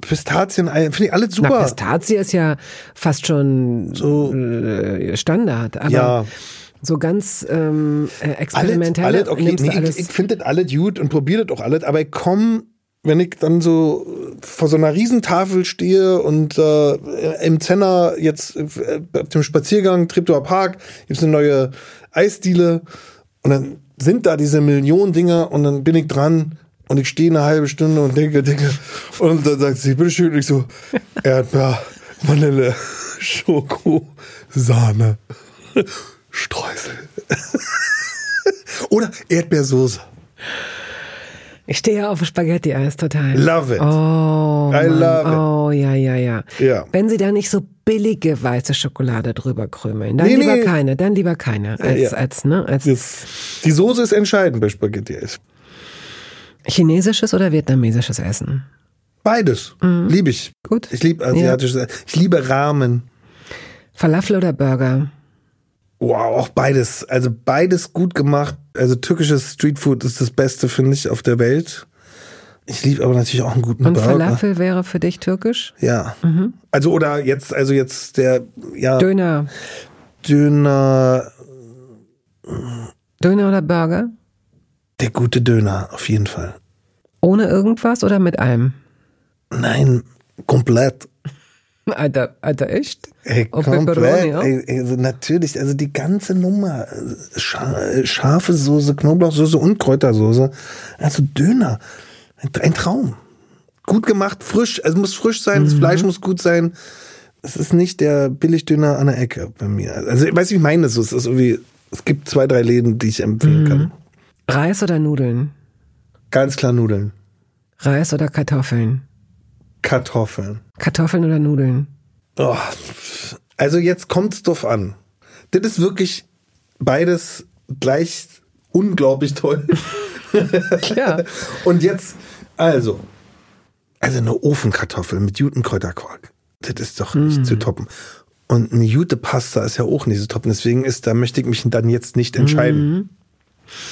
[SPEAKER 2] Pistazien, finde ich alles
[SPEAKER 1] Na,
[SPEAKER 2] super.
[SPEAKER 1] Pistazie ist ja fast schon
[SPEAKER 2] So.
[SPEAKER 1] äh, Standard, aber
[SPEAKER 2] Ja.
[SPEAKER 1] So ganz ähm, äh,
[SPEAKER 2] alles,
[SPEAKER 1] experimentell
[SPEAKER 2] alles okay. Nee,
[SPEAKER 1] alles.
[SPEAKER 2] ich ich finde das alles gut und probiere das auch alles, aber ich komme, wenn ich dann so vor so einer Riesentafel stehe und äh, im Zenner jetzt äh, auf dem Spaziergang Treptower Park gibt's eine neue Eisdiele und dann sind da diese Millionen Dinger und dann bin ich dran und ich stehe eine halbe Stunde und denke, denke und dann sagt sie, bitteschön, und ich so, Erdbeer, Vanille, Schoko, Sahne, Streusel. Oder Erdbeersoße.
[SPEAKER 1] Ich stehe ja auf Spaghetti-Eis total.
[SPEAKER 2] Love it.
[SPEAKER 1] Oh,
[SPEAKER 2] I
[SPEAKER 1] Mann.
[SPEAKER 2] love it.
[SPEAKER 1] Oh, ja, ja, ja.
[SPEAKER 2] Ja.
[SPEAKER 1] Wenn sie da nicht so billige weiße Schokolade drüber krümeln, dann
[SPEAKER 2] Nee,
[SPEAKER 1] lieber
[SPEAKER 2] nee.
[SPEAKER 1] keine, dann lieber keine. Als,
[SPEAKER 2] Ja.
[SPEAKER 1] als, ne, als
[SPEAKER 2] Das, die Soße ist entscheidend bei Spaghetti Eis.
[SPEAKER 1] chinesisches oder vietnamesisches Essen.
[SPEAKER 2] Beides. Liebe ich.
[SPEAKER 1] Gut.
[SPEAKER 2] Ich liebe asiatisches Ich liebe Ramen.
[SPEAKER 1] Falafel oder Burger?
[SPEAKER 2] Wow, auch beides. Also beides gut gemacht. Also türkisches Streetfood ist das Beste, finde ich, auf der Welt. Ich liebe aber natürlich auch einen guten
[SPEAKER 1] Und
[SPEAKER 2] Burger.
[SPEAKER 1] Falafel wäre für dich türkisch?
[SPEAKER 2] Ja. Also oder jetzt, also jetzt der, ja.
[SPEAKER 1] Döner.
[SPEAKER 2] Döner,
[SPEAKER 1] Döner oder Burger?
[SPEAKER 2] der gute Döner, auf jeden Fall.
[SPEAKER 1] Ohne irgendwas oder mit allem?
[SPEAKER 2] Nein, komplett.
[SPEAKER 1] Alter, Alter, echt?
[SPEAKER 2] Ey,
[SPEAKER 1] Auf
[SPEAKER 2] komplett.
[SPEAKER 1] Ja?
[SPEAKER 2] Ey, also natürlich, also die ganze Nummer. Scha scharfe Soße, Knoblauchsoße und Kräutersoße. Also Döner. Ein, Traum. Gut gemacht, frisch. Es muss frisch sein, das Fleisch muss gut sein. Es ist nicht der Billigdöner an der Ecke bei mir. Also, ich weiß, wie ich meine es. ist. Es ist irgendwie, es gibt zwei, drei Läden, die ich empfehlen kann.
[SPEAKER 1] Reis oder Nudeln?
[SPEAKER 2] Ganz klar Nudeln.
[SPEAKER 1] Reis oder Kartoffeln?
[SPEAKER 2] Kartoffeln.
[SPEAKER 1] Kartoffeln oder Nudeln?
[SPEAKER 2] Oh, also jetzt kommt's drauf an. Das ist wirklich beides gleich unglaublich toll.
[SPEAKER 1] Ja.
[SPEAKER 2] Und jetzt, also, also eine Ofenkartoffel mit Jutenkräuterquark. Das ist doch nicht zu toppen. Und eine Jute Pasta ist ja auch nicht zu toppen. Deswegen ist, da möchte ich mich dann jetzt nicht entscheiden.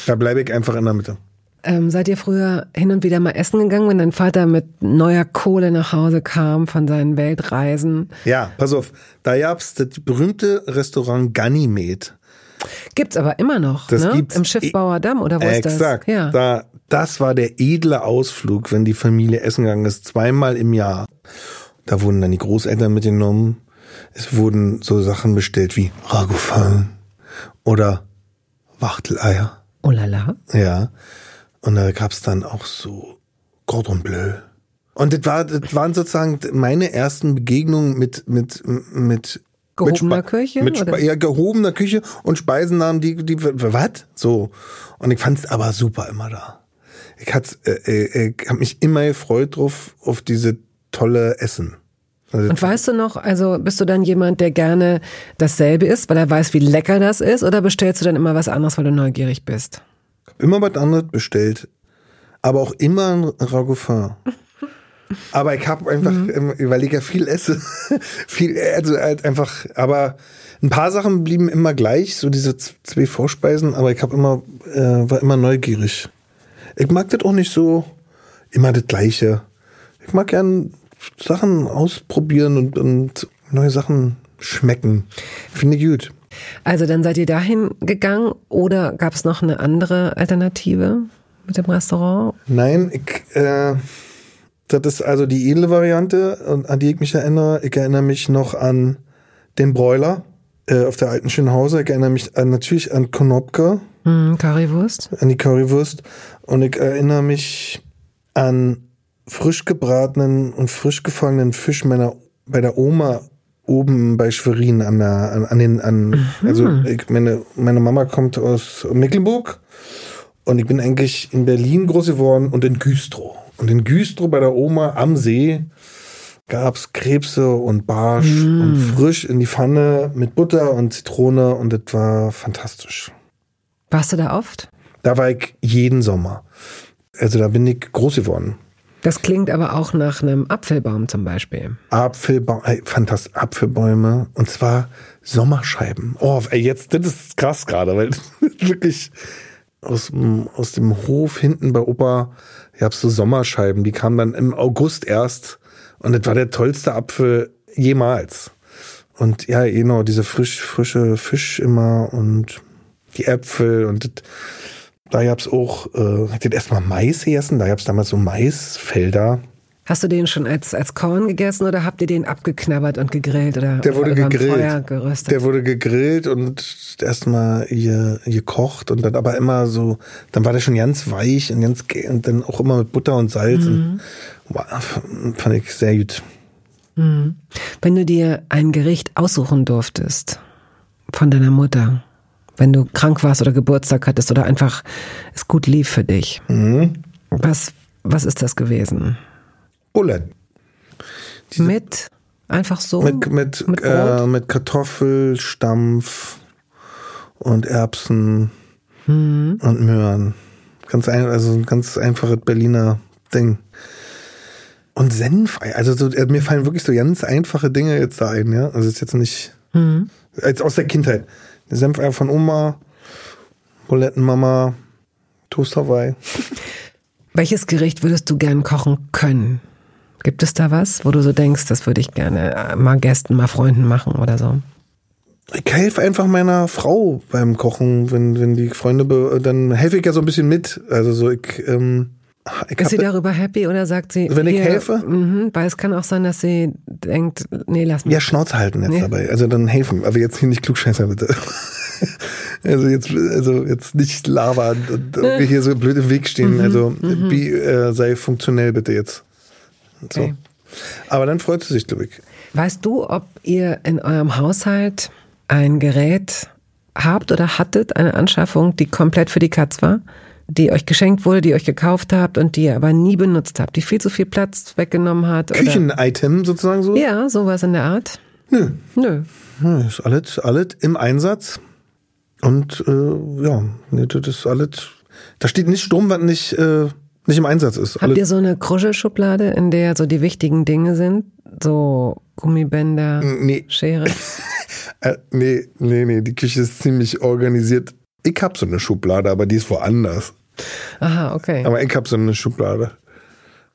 [SPEAKER 2] Da bleibe ich einfach in der Mitte.
[SPEAKER 1] Ähm, seid ihr früher hin und wieder mal essen gegangen, wenn dein Vater mit neuer Kohle nach Hause kam von seinen Weltreisen?
[SPEAKER 2] Ja, pass auf. Da gab's das berühmte Restaurant Ganymed.
[SPEAKER 1] Gibt's aber immer noch,
[SPEAKER 2] Das
[SPEAKER 1] ne?
[SPEAKER 2] gibt's.
[SPEAKER 1] Im Schiffbauer Damm oder wo ist das?
[SPEAKER 2] Exakt.
[SPEAKER 1] Ja.
[SPEAKER 2] Da, das war der edle Ausflug, wenn die Familie essen gegangen ist, zweimal im Jahr. Da wurden dann die Großeltern mitgenommen. Es wurden so Sachen bestellt wie Ragoufin oder Wachteleier.
[SPEAKER 1] Oh la la.
[SPEAKER 2] Ja. Und da gab's dann auch so Cordon Bleu. Und das, war, das waren sozusagen meine ersten Begegnungen mit, mit, mit
[SPEAKER 1] Gehobener
[SPEAKER 2] mit Spe-
[SPEAKER 1] Küche,
[SPEAKER 2] Mit? Spe ja, gehobener Küche und Speisennamen, die, die, was? So. Und ich fand's aber super immer da. Ich hat, äh, äh, ich hab mich immer gefreut drauf, auf diese tolle Essen. Also,
[SPEAKER 1] Und weißt du noch, also bist du dann jemand, der gerne dasselbe isst, weil er weiß, wie lecker das ist, oder bestellst du dann immer was anderes, weil du neugierig bist?
[SPEAKER 2] Immer was anderes bestellt, aber auch immer ein Ragoufin. Aber ich habe einfach, ähm, weil ich ja viel esse, viel, also halt einfach, aber ein paar Sachen blieben immer gleich, so diese zwei Vorspeisen, aber ich habe immer, äh, war immer neugierig. Ich mag das auch nicht so immer das Gleiche. Ich mag gern Sachen ausprobieren und, und neue Sachen schmecken. Finde ich gut.
[SPEAKER 1] Also dann seid ihr dahin gegangen oder gab es noch eine andere Alternative mit dem Restaurant?
[SPEAKER 2] Nein, ich, äh, das ist also die edle Variante, und an die ich mich erinnere. Ich erinnere mich noch an den Broiler äh, auf der alten Schönhauser. Ich erinnere mich an, natürlich an Konopka,
[SPEAKER 1] Hm, Currywurst?
[SPEAKER 2] an die Currywurst. Und ich erinnere mich an frisch gebratenen und frisch gefangenen Fisch meiner, bei der Oma oben bei Schwerin an der, an, an den, an, also ich, meine, meine Mama kommt aus Mecklenburg und ich bin eigentlich in Berlin groß geworden und in Güstrow. Und in Güstrow bei der Oma am See gab's Krebse und Barsch und frisch in die Pfanne mit Butter und Zitrone und das war fantastisch.
[SPEAKER 1] Warst du da oft?
[SPEAKER 2] Da war ich jeden Sommer. Also da bin ich groß geworden.
[SPEAKER 1] Das klingt aber auch nach einem Apfelbaum zum Beispiel.
[SPEAKER 2] Apfelbaum, ey, fantastisch, Apfelbäume und zwar Sommerscheiben. Oh, ey, jetzt, das ist krass gerade, weil wirklich aus, dem- aus dem Hof hinten bei Opa gab's so Sommerscheiben, die kamen dann im August erst und das war der tollste Apfel jemals. Und ja, genau, diese frisch, frische Fisch immer und die Äpfel und das, da gab's auch, äh, hab erstmal Mais gegessen, da gab's damals so Maisfelder.
[SPEAKER 1] Hast du den schon als, als Korn gegessen oder habt ihr den abgeknabbert und gegrillt oder
[SPEAKER 2] Der wurde gegrillt. Der wurde gegrillt und erstmal ge- gekocht und dann aber immer so, dann war der schon ganz weich und ganz und dann auch immer mit Butter und Salz und wow, fand ich sehr gut.
[SPEAKER 1] Wenn du dir ein Gericht aussuchen durftest von deiner Mutter, wenn du krank warst oder Geburtstag hattest oder einfach es gut lief für dich, was, was ist das gewesen?
[SPEAKER 2] Bulle.
[SPEAKER 1] Mit einfach so?
[SPEAKER 2] Mit, mit,
[SPEAKER 1] Mit
[SPEAKER 2] äh, mit Kartoffelstampf und Erbsen
[SPEAKER 1] Mhm.
[SPEAKER 2] und Möhren. Ganz ein, also ein ganz einfaches Berliner Ding. Und Senf, also so, äh, mir fallen wirklich so ganz einfache Dinge jetzt da ein, ja. Also ist jetzt nicht
[SPEAKER 1] Mhm.
[SPEAKER 2] als aus der Kindheit. Senfeier von Oma, Bulettenmama, Toast Hawaii.
[SPEAKER 1] Welches Gericht würdest du gern kochen können? Gibt es da was, wo du so denkst, das würde ich gerne äh, mal Gästen, mal Freunden machen oder so?
[SPEAKER 2] ich helfe einfach meiner Frau beim Kochen, wenn, wenn die Freunde, dann helfe ich ja so ein bisschen mit. Also so, ich, ähm, ich
[SPEAKER 1] Ist sie darüber happy oder sagt sie,
[SPEAKER 2] Wenn ich
[SPEAKER 1] hier,
[SPEAKER 2] helfe?
[SPEAKER 1] Mhm, weil es kann auch sein, dass sie denkt, nee, lass mich.
[SPEAKER 2] Ja, Schnauze halten jetzt
[SPEAKER 1] Ja.
[SPEAKER 2] dabei. Also dann helfen. Aber jetzt hier nicht klugscheißer, bitte. Also jetzt, also jetzt nicht labern und irgendwie hier so blöd im Weg stehen. Also wie, äh, sei funktionell bitte jetzt. So.
[SPEAKER 1] Okay.
[SPEAKER 2] Aber dann freut sie sich, glaube ich.
[SPEAKER 1] Weißt du, ob ihr in eurem Haushalt ein Gerät habt oder hattet, eine Anschaffung, die komplett für die Katz war? Die euch geschenkt wurde, die euch gekauft habt und die ihr aber nie benutzt habt, die viel zu viel Platz weggenommen hat?
[SPEAKER 2] Küchen-Item sozusagen so.
[SPEAKER 1] Ja, sowas in der Art?
[SPEAKER 2] Nö.
[SPEAKER 1] Nö.
[SPEAKER 2] Ja, ist alles, alles im Einsatz. Und äh, ja, das ist alles. Da steht nicht Strom, was nicht, äh, nicht im Einsatz ist.
[SPEAKER 1] Habt
[SPEAKER 2] Alles-
[SPEAKER 1] ihr so eine Kruschelschublade, in der so die wichtigen Dinge sind? So Gummibänder,
[SPEAKER 2] Nee.
[SPEAKER 1] Schere?
[SPEAKER 2] Äh, nee, nee, nee, die Küche ist ziemlich organisiert. Ich hab so eine Schublade, aber die ist woanders.
[SPEAKER 1] Aha, okay.
[SPEAKER 2] Aber ich hab so eine Schublade,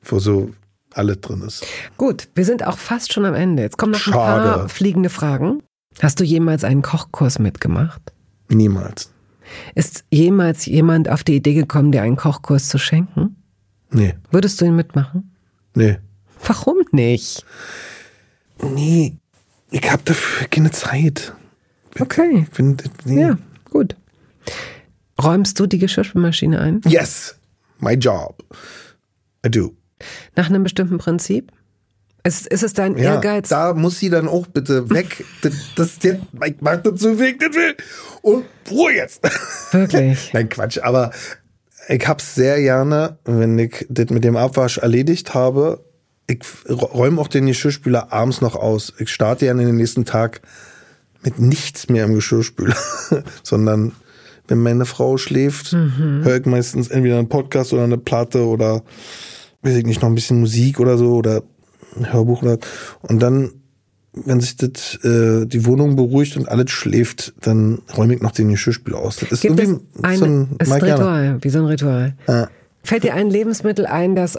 [SPEAKER 2] wo so alles drin ist.
[SPEAKER 1] Gut, wir sind auch fast schon am Ende. Jetzt kommen noch ein
[SPEAKER 2] Schade.
[SPEAKER 1] paar fliegende Fragen. Hast du jemals einen Kochkurs mitgemacht?
[SPEAKER 2] Niemals.
[SPEAKER 1] Ist jemals jemand auf die Idee gekommen, dir einen Kochkurs zu schenken?
[SPEAKER 2] Nee,
[SPEAKER 1] Würdest du ihn mitmachen?
[SPEAKER 2] nee.
[SPEAKER 1] Warum nicht?
[SPEAKER 2] Nee, ich hab dafür keine Zeit.
[SPEAKER 1] Okay,
[SPEAKER 2] Ich bin, nee.
[SPEAKER 1] ja, gut. Räumst du die Geschirrspülmaschine ein?
[SPEAKER 2] Yes, my job. I do.
[SPEAKER 1] Nach einem bestimmten Prinzip? Ist, ist es dein
[SPEAKER 2] Ja,
[SPEAKER 1] Ehrgeiz?
[SPEAKER 2] da muss sie dann auch bitte weg. das, das ist jetzt, ich mach das so weg, das will. Und Ruhe jetzt.
[SPEAKER 1] Wirklich?
[SPEAKER 2] Nein, Quatsch, aber ich hab's sehr gerne, wenn ich das mit dem Abwasch erledigt habe. Ich räume auch den Geschirrspüler abends noch aus. Ich starte ja in den nächsten Tag mit nichts mehr im Geschirrspüler, sondern wenn meine Frau schläft, höre ich meistens entweder einen Podcast oder eine Platte oder weiß ich nicht, noch ein bisschen Musik oder so oder ein Hörbuch oder und dann wenn sich das, äh, die Wohnung beruhigt und alles schläft, dann räume ich noch den Geschirrspüler aus. Das ist
[SPEAKER 1] Gibt es
[SPEAKER 2] irgendwie
[SPEAKER 1] ein,
[SPEAKER 2] so ein,
[SPEAKER 1] ist ein
[SPEAKER 2] gerne.
[SPEAKER 1] Ritual, wie so ein Ritual.
[SPEAKER 2] Ja.
[SPEAKER 1] Fällt dir ein Lebensmittel ein, das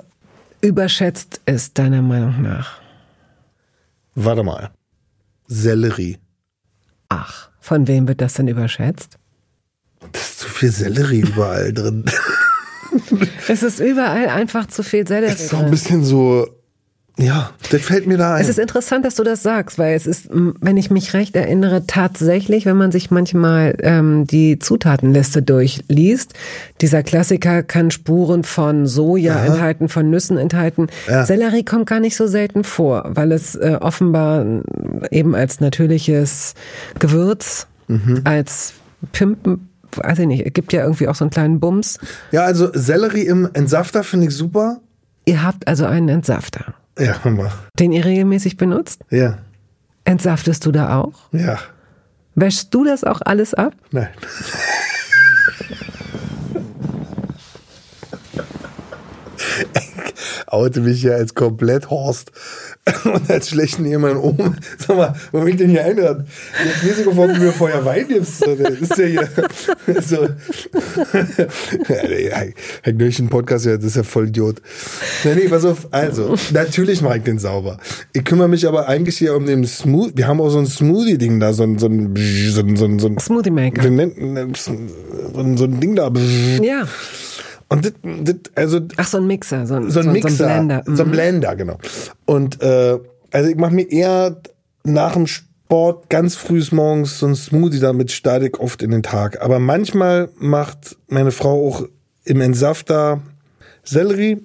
[SPEAKER 1] überschätzt ist, deiner Meinung nach?
[SPEAKER 2] Warte mal. Sellerie.
[SPEAKER 1] Ach, von wem wird das denn überschätzt?
[SPEAKER 2] Viel Sellerie überall drin.
[SPEAKER 1] Es ist überall einfach zu viel Sellerie.
[SPEAKER 2] Das ist auch ein bisschen so, ja, das fällt mir da ein.
[SPEAKER 1] Es ist interessant, dass du das sagst, weil es ist, wenn ich mich recht erinnere, tatsächlich, wenn man sich manchmal ähm, die Zutatenliste durchliest, dieser Klassiker kann Spuren von Soja enthalten, von Nüssen enthalten.
[SPEAKER 2] Ja.
[SPEAKER 1] Sellerie kommt gar nicht so selten vor, weil es äh, offenbar eben als natürliches Gewürz,
[SPEAKER 2] Mhm.
[SPEAKER 1] als Pimpen, weiß ich nicht, es gibt ja irgendwie auch so einen kleinen Bums.
[SPEAKER 2] ja, also Sellerie im Entsafter finde ich super.
[SPEAKER 1] Ihr habt also einen Entsafter,
[SPEAKER 2] Ja, mal.
[SPEAKER 1] den ihr regelmäßig benutzt.
[SPEAKER 2] Ja,
[SPEAKER 1] Entsaftest du da auch?
[SPEAKER 2] ja,
[SPEAKER 1] Wäschst du das auch alles ab?
[SPEAKER 2] nein. Ich oute mich ja als komplett Horst und als schlechten Ehemann um. Sag mal, wo bin ich denn hier einladen? Jetzt weiß ich, wovon du mir vorher Wein gibst. Das ist ja hier so. Ja, Herr- Herr Knöchen Podcast, das ist ja voll Idiot. Nee, nee, pass auf. Also, natürlich mache ich den sauber. Ich kümmere mich aber eigentlich hier um den Smoothie. Wir haben auch so ein Smoothie-Ding da, so ein, so ein, so ein, so ein, so ein
[SPEAKER 1] Smoothie Maker.
[SPEAKER 2] wir nennen so ein, so ein Ding da.
[SPEAKER 1] Ja.
[SPEAKER 2] Und das, das, also
[SPEAKER 1] Ach, so ein Mixer, so ein,
[SPEAKER 2] so ein Mixer,
[SPEAKER 1] So ein Blender.
[SPEAKER 2] so ein
[SPEAKER 1] Mhm.
[SPEAKER 2] Blender, genau. Und äh, also ich mache mir eher nach dem Sport ganz früh morgens so ein Smoothie, damit starte ich oft in den Tag. Aber manchmal macht meine Frau auch im Entsafter Sellerie.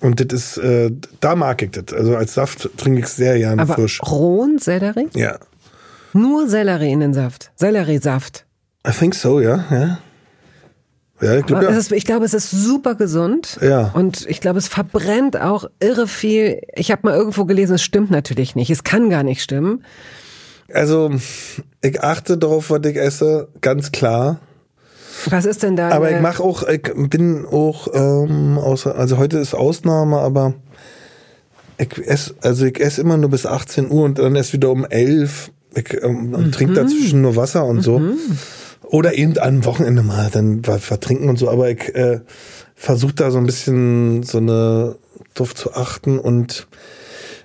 [SPEAKER 2] Und das ist, äh, da mag ich das. Also als Saft trinke ich sehr gerne
[SPEAKER 1] Aber
[SPEAKER 2] frisch.
[SPEAKER 1] rohen Sellerie?
[SPEAKER 2] Ja.
[SPEAKER 1] Nur Sellerie in den Saft. Selleriesaft.
[SPEAKER 2] I think so, ja, ja. Ja, ich glaube
[SPEAKER 1] Es
[SPEAKER 2] ja.
[SPEAKER 1] ist, ich glaube, es ist super gesund.
[SPEAKER 2] Ja.
[SPEAKER 1] Und ich glaube, es verbrennt auch irre viel. Ich habe mal irgendwo gelesen, es stimmt natürlich nicht. Es kann gar nicht stimmen.
[SPEAKER 2] Also, ich achte darauf, was ich esse, ganz klar.
[SPEAKER 1] Was ist denn da?
[SPEAKER 2] Aber ich mache auch, ich bin auch, ähm, außer, also heute ist Ausnahme, aber ich esse, also ich esse immer nur bis 18 Uhr und dann erst wieder um 11. Ich ähm, und trinke dazwischen nur Wasser und so. Oder eben am Wochenende mal dann vertrinken und so. Aber ich äh, versuche da so ein bisschen so eine drauf zu achten und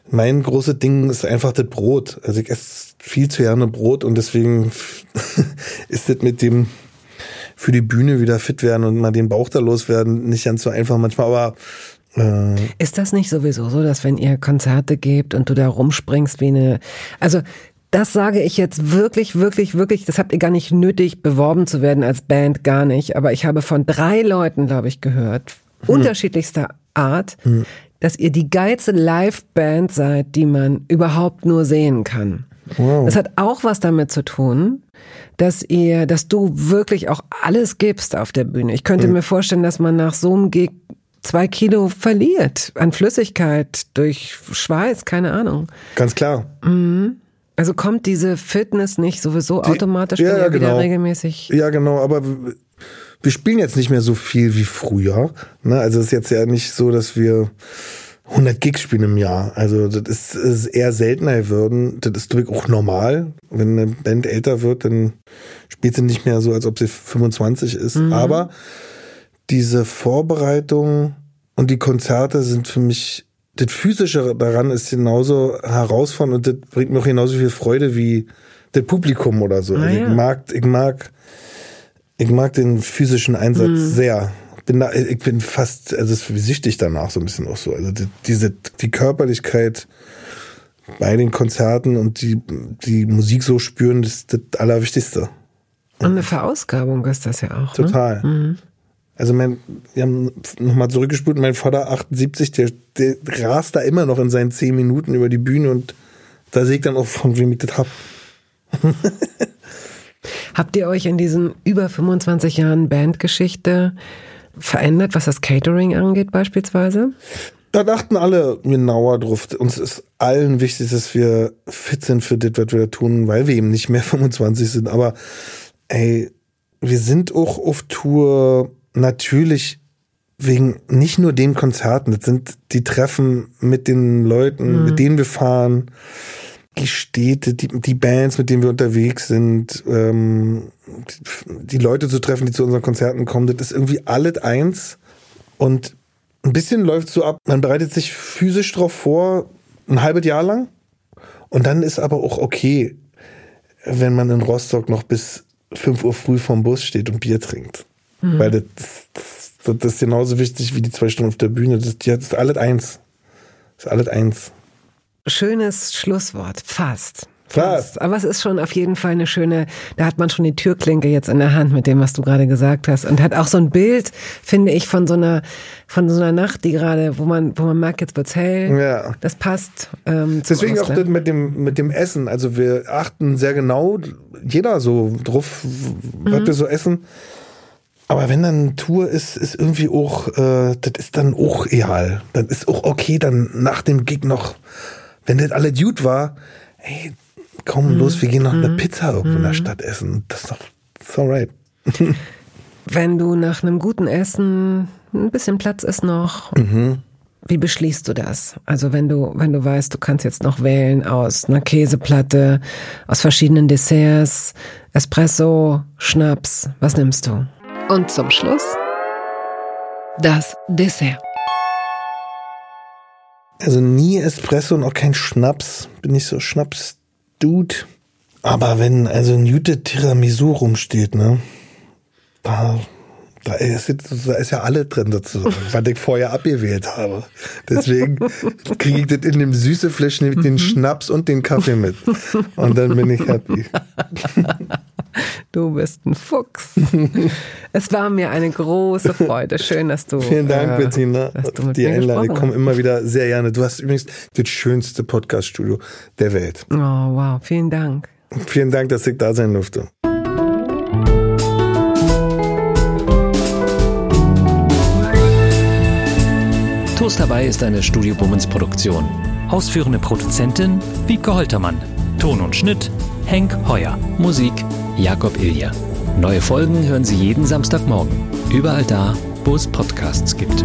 [SPEAKER 2] mein großes Ding ist einfach das Brot. Also ich esse viel zu gerne Brot und deswegen ist das mit dem für die Bühne wieder fit werden und mal den Bauch da loswerden nicht ganz so einfach manchmal, aber
[SPEAKER 1] äh ist das nicht sowieso so, dass wenn ihr Konzerte gebt und du da rumspringst wie eine, also das sage ich jetzt wirklich, wirklich, wirklich, das habt ihr gar nicht nötig, beworben zu werden als Band, gar nicht. Aber ich habe von drei Leuten, glaube ich, gehört, hm. unterschiedlichster Art, hm. dass ihr die geilste Live-Band seid, die man überhaupt nur sehen kann. Wow. Das hat auch was damit zu tun, dass ihr, dass du wirklich auch alles gibst auf der Bühne. Ich könnte hm. mir vorstellen, dass man nach so einem Gig zwei Kilo verliert an Flüssigkeit durch Schweiß, keine Ahnung.
[SPEAKER 2] Ganz klar.
[SPEAKER 1] Mhm. Also kommt diese Fitness nicht sowieso automatisch Die, ja, ja, genau. wieder regelmäßig?
[SPEAKER 2] Ja, genau, aber wir spielen jetzt nicht mehr so viel wie früher. Ne? Also es ist jetzt ja nicht so, dass wir 100 Gigs spielen im Jahr. Also das ist, ist eher seltener würden. Das ist auch normal. Wenn eine Band älter wird, dann spielt sie nicht mehr so, als ob sie 25 ist. Mhm. Aber diese Vorbereitung und die Konzerte sind für mich das Physische daran ist genauso herausfordernd und das bringt mir auch genauso viel Freude wie das Publikum oder so. Ah, also ich mag, ich mag, ich mag den physischen Einsatz mhm. sehr. Bin da, ich bin fast, also es ist süchtig danach so ein bisschen auch so. Also die, diese, die Körperlichkeit bei den Konzerten und die, die Musik so spüren, das ist das Allerwichtigste.
[SPEAKER 1] Und eine Verausgabung ist das ja auch.
[SPEAKER 2] Ne? Total. Ne? Mhm. Also mein, wir haben nochmal zurückgespult, mein Vater 78, der, der rast da immer noch in seinen zehn Minuten über die Bühne und da sehe ich dann auch, von wem ich das hab.
[SPEAKER 1] Habt ihr euch in diesen über 25 Jahren Bandgeschichte verändert, was das Catering angeht beispielsweise?
[SPEAKER 2] Da dachten alle genauer drauf. Uns ist allen wichtig, dass wir fit sind für das, was wir da tun, weil wir eben nicht mehr 25 sind. Aber ey, wir sind auch auf Tour natürlich wegen nicht nur den Konzerten, das sind die Treffen mit den Leuten, mhm. mit denen wir fahren, die Städte, die, die Bands, mit denen wir unterwegs sind, ähm, die Leute zu treffen, die zu unseren Konzerten kommen, das ist irgendwie alles eins. Und ein bisschen läuft so ab, man bereitet sich physisch drauf vor, ein halbes Jahr lang. Und dann ist aber auch okay, wenn man in Rostock noch bis 5 Uhr früh vorm Bus steht und Bier trinkt. Mhm. Weil das, das, das, ist genauso wichtig wie die zwei Stunden auf der Bühne. Das, das ist alles eins. Das ist alles eins.
[SPEAKER 1] Schönes Schlusswort, fast. Fast. Aber es ist schon auf jeden Fall eine schöne, da hat man schon die Türklinke jetzt in der Hand mit dem, was du gerade gesagt hast. Und hat auch so ein Bild, finde ich, von so einer, von so einer Nacht, die gerade, wo man, wo man merkt, jetzt wird's hell. Ja. Das passt. Ähm,
[SPEAKER 2] Deswegen auch das mit dem, mit dem Essen. Also wir achten sehr genau, jeder so drauf, was mhm. wir so essen. Aber wenn dann eine Tour ist, ist irgendwie auch, äh, das ist dann auch egal. Dann ist auch okay, dann nach dem Gig noch, wenn das alle Dude war, ey, komm mhm. los, wir gehen noch mhm. eine Pizza irgendwo mhm. in der mhm. Stadt essen. Das ist doch, that's alright.
[SPEAKER 1] wenn du nach einem guten Essen ein bisschen Platz ist noch, mhm. wie beschließt du das? Also wenn du, wenn du weißt, du kannst jetzt noch wählen aus einer Käseplatte, aus verschiedenen Desserts, Espresso, Schnaps, was nimmst du? Und zum Schluss das Dessert.
[SPEAKER 2] Also nie Espresso und auch kein Schnaps. Bin nicht so Schnaps-Dude. Aber wenn also ein Jute Tiramisu rumsteht, ne, da, da, ist, da ist ja alle drin dazu, was ich vorher abgewählt habe. Deswegen kriege ich das in dem süße Fläschchen mit den Schnaps und den Kaffee mit. Und dann bin ich happy.
[SPEAKER 1] Du bist ein Fuchs. es war mir eine große Freude. Schön, dass du.
[SPEAKER 2] Vielen Dank, äh, Bettina. Dass du mit Die Einladung. Ich komme immer wieder sehr gerne. Du hast übrigens das schönste Podcaststudio der Welt.
[SPEAKER 1] Oh, wow. Vielen Dank.
[SPEAKER 2] Vielen Dank, dass ich da sein durfte.
[SPEAKER 3] Toast dabei ist eine Studio Bummens Produktion. Ausführende Produzentin Wiebke Holtermann. Ton und Schnitt Henk Heuer. Musik Jakob Ilja. Neue Folgen hören Sie jeden Samstagmorgen. Überall da, wo es Podcasts gibt.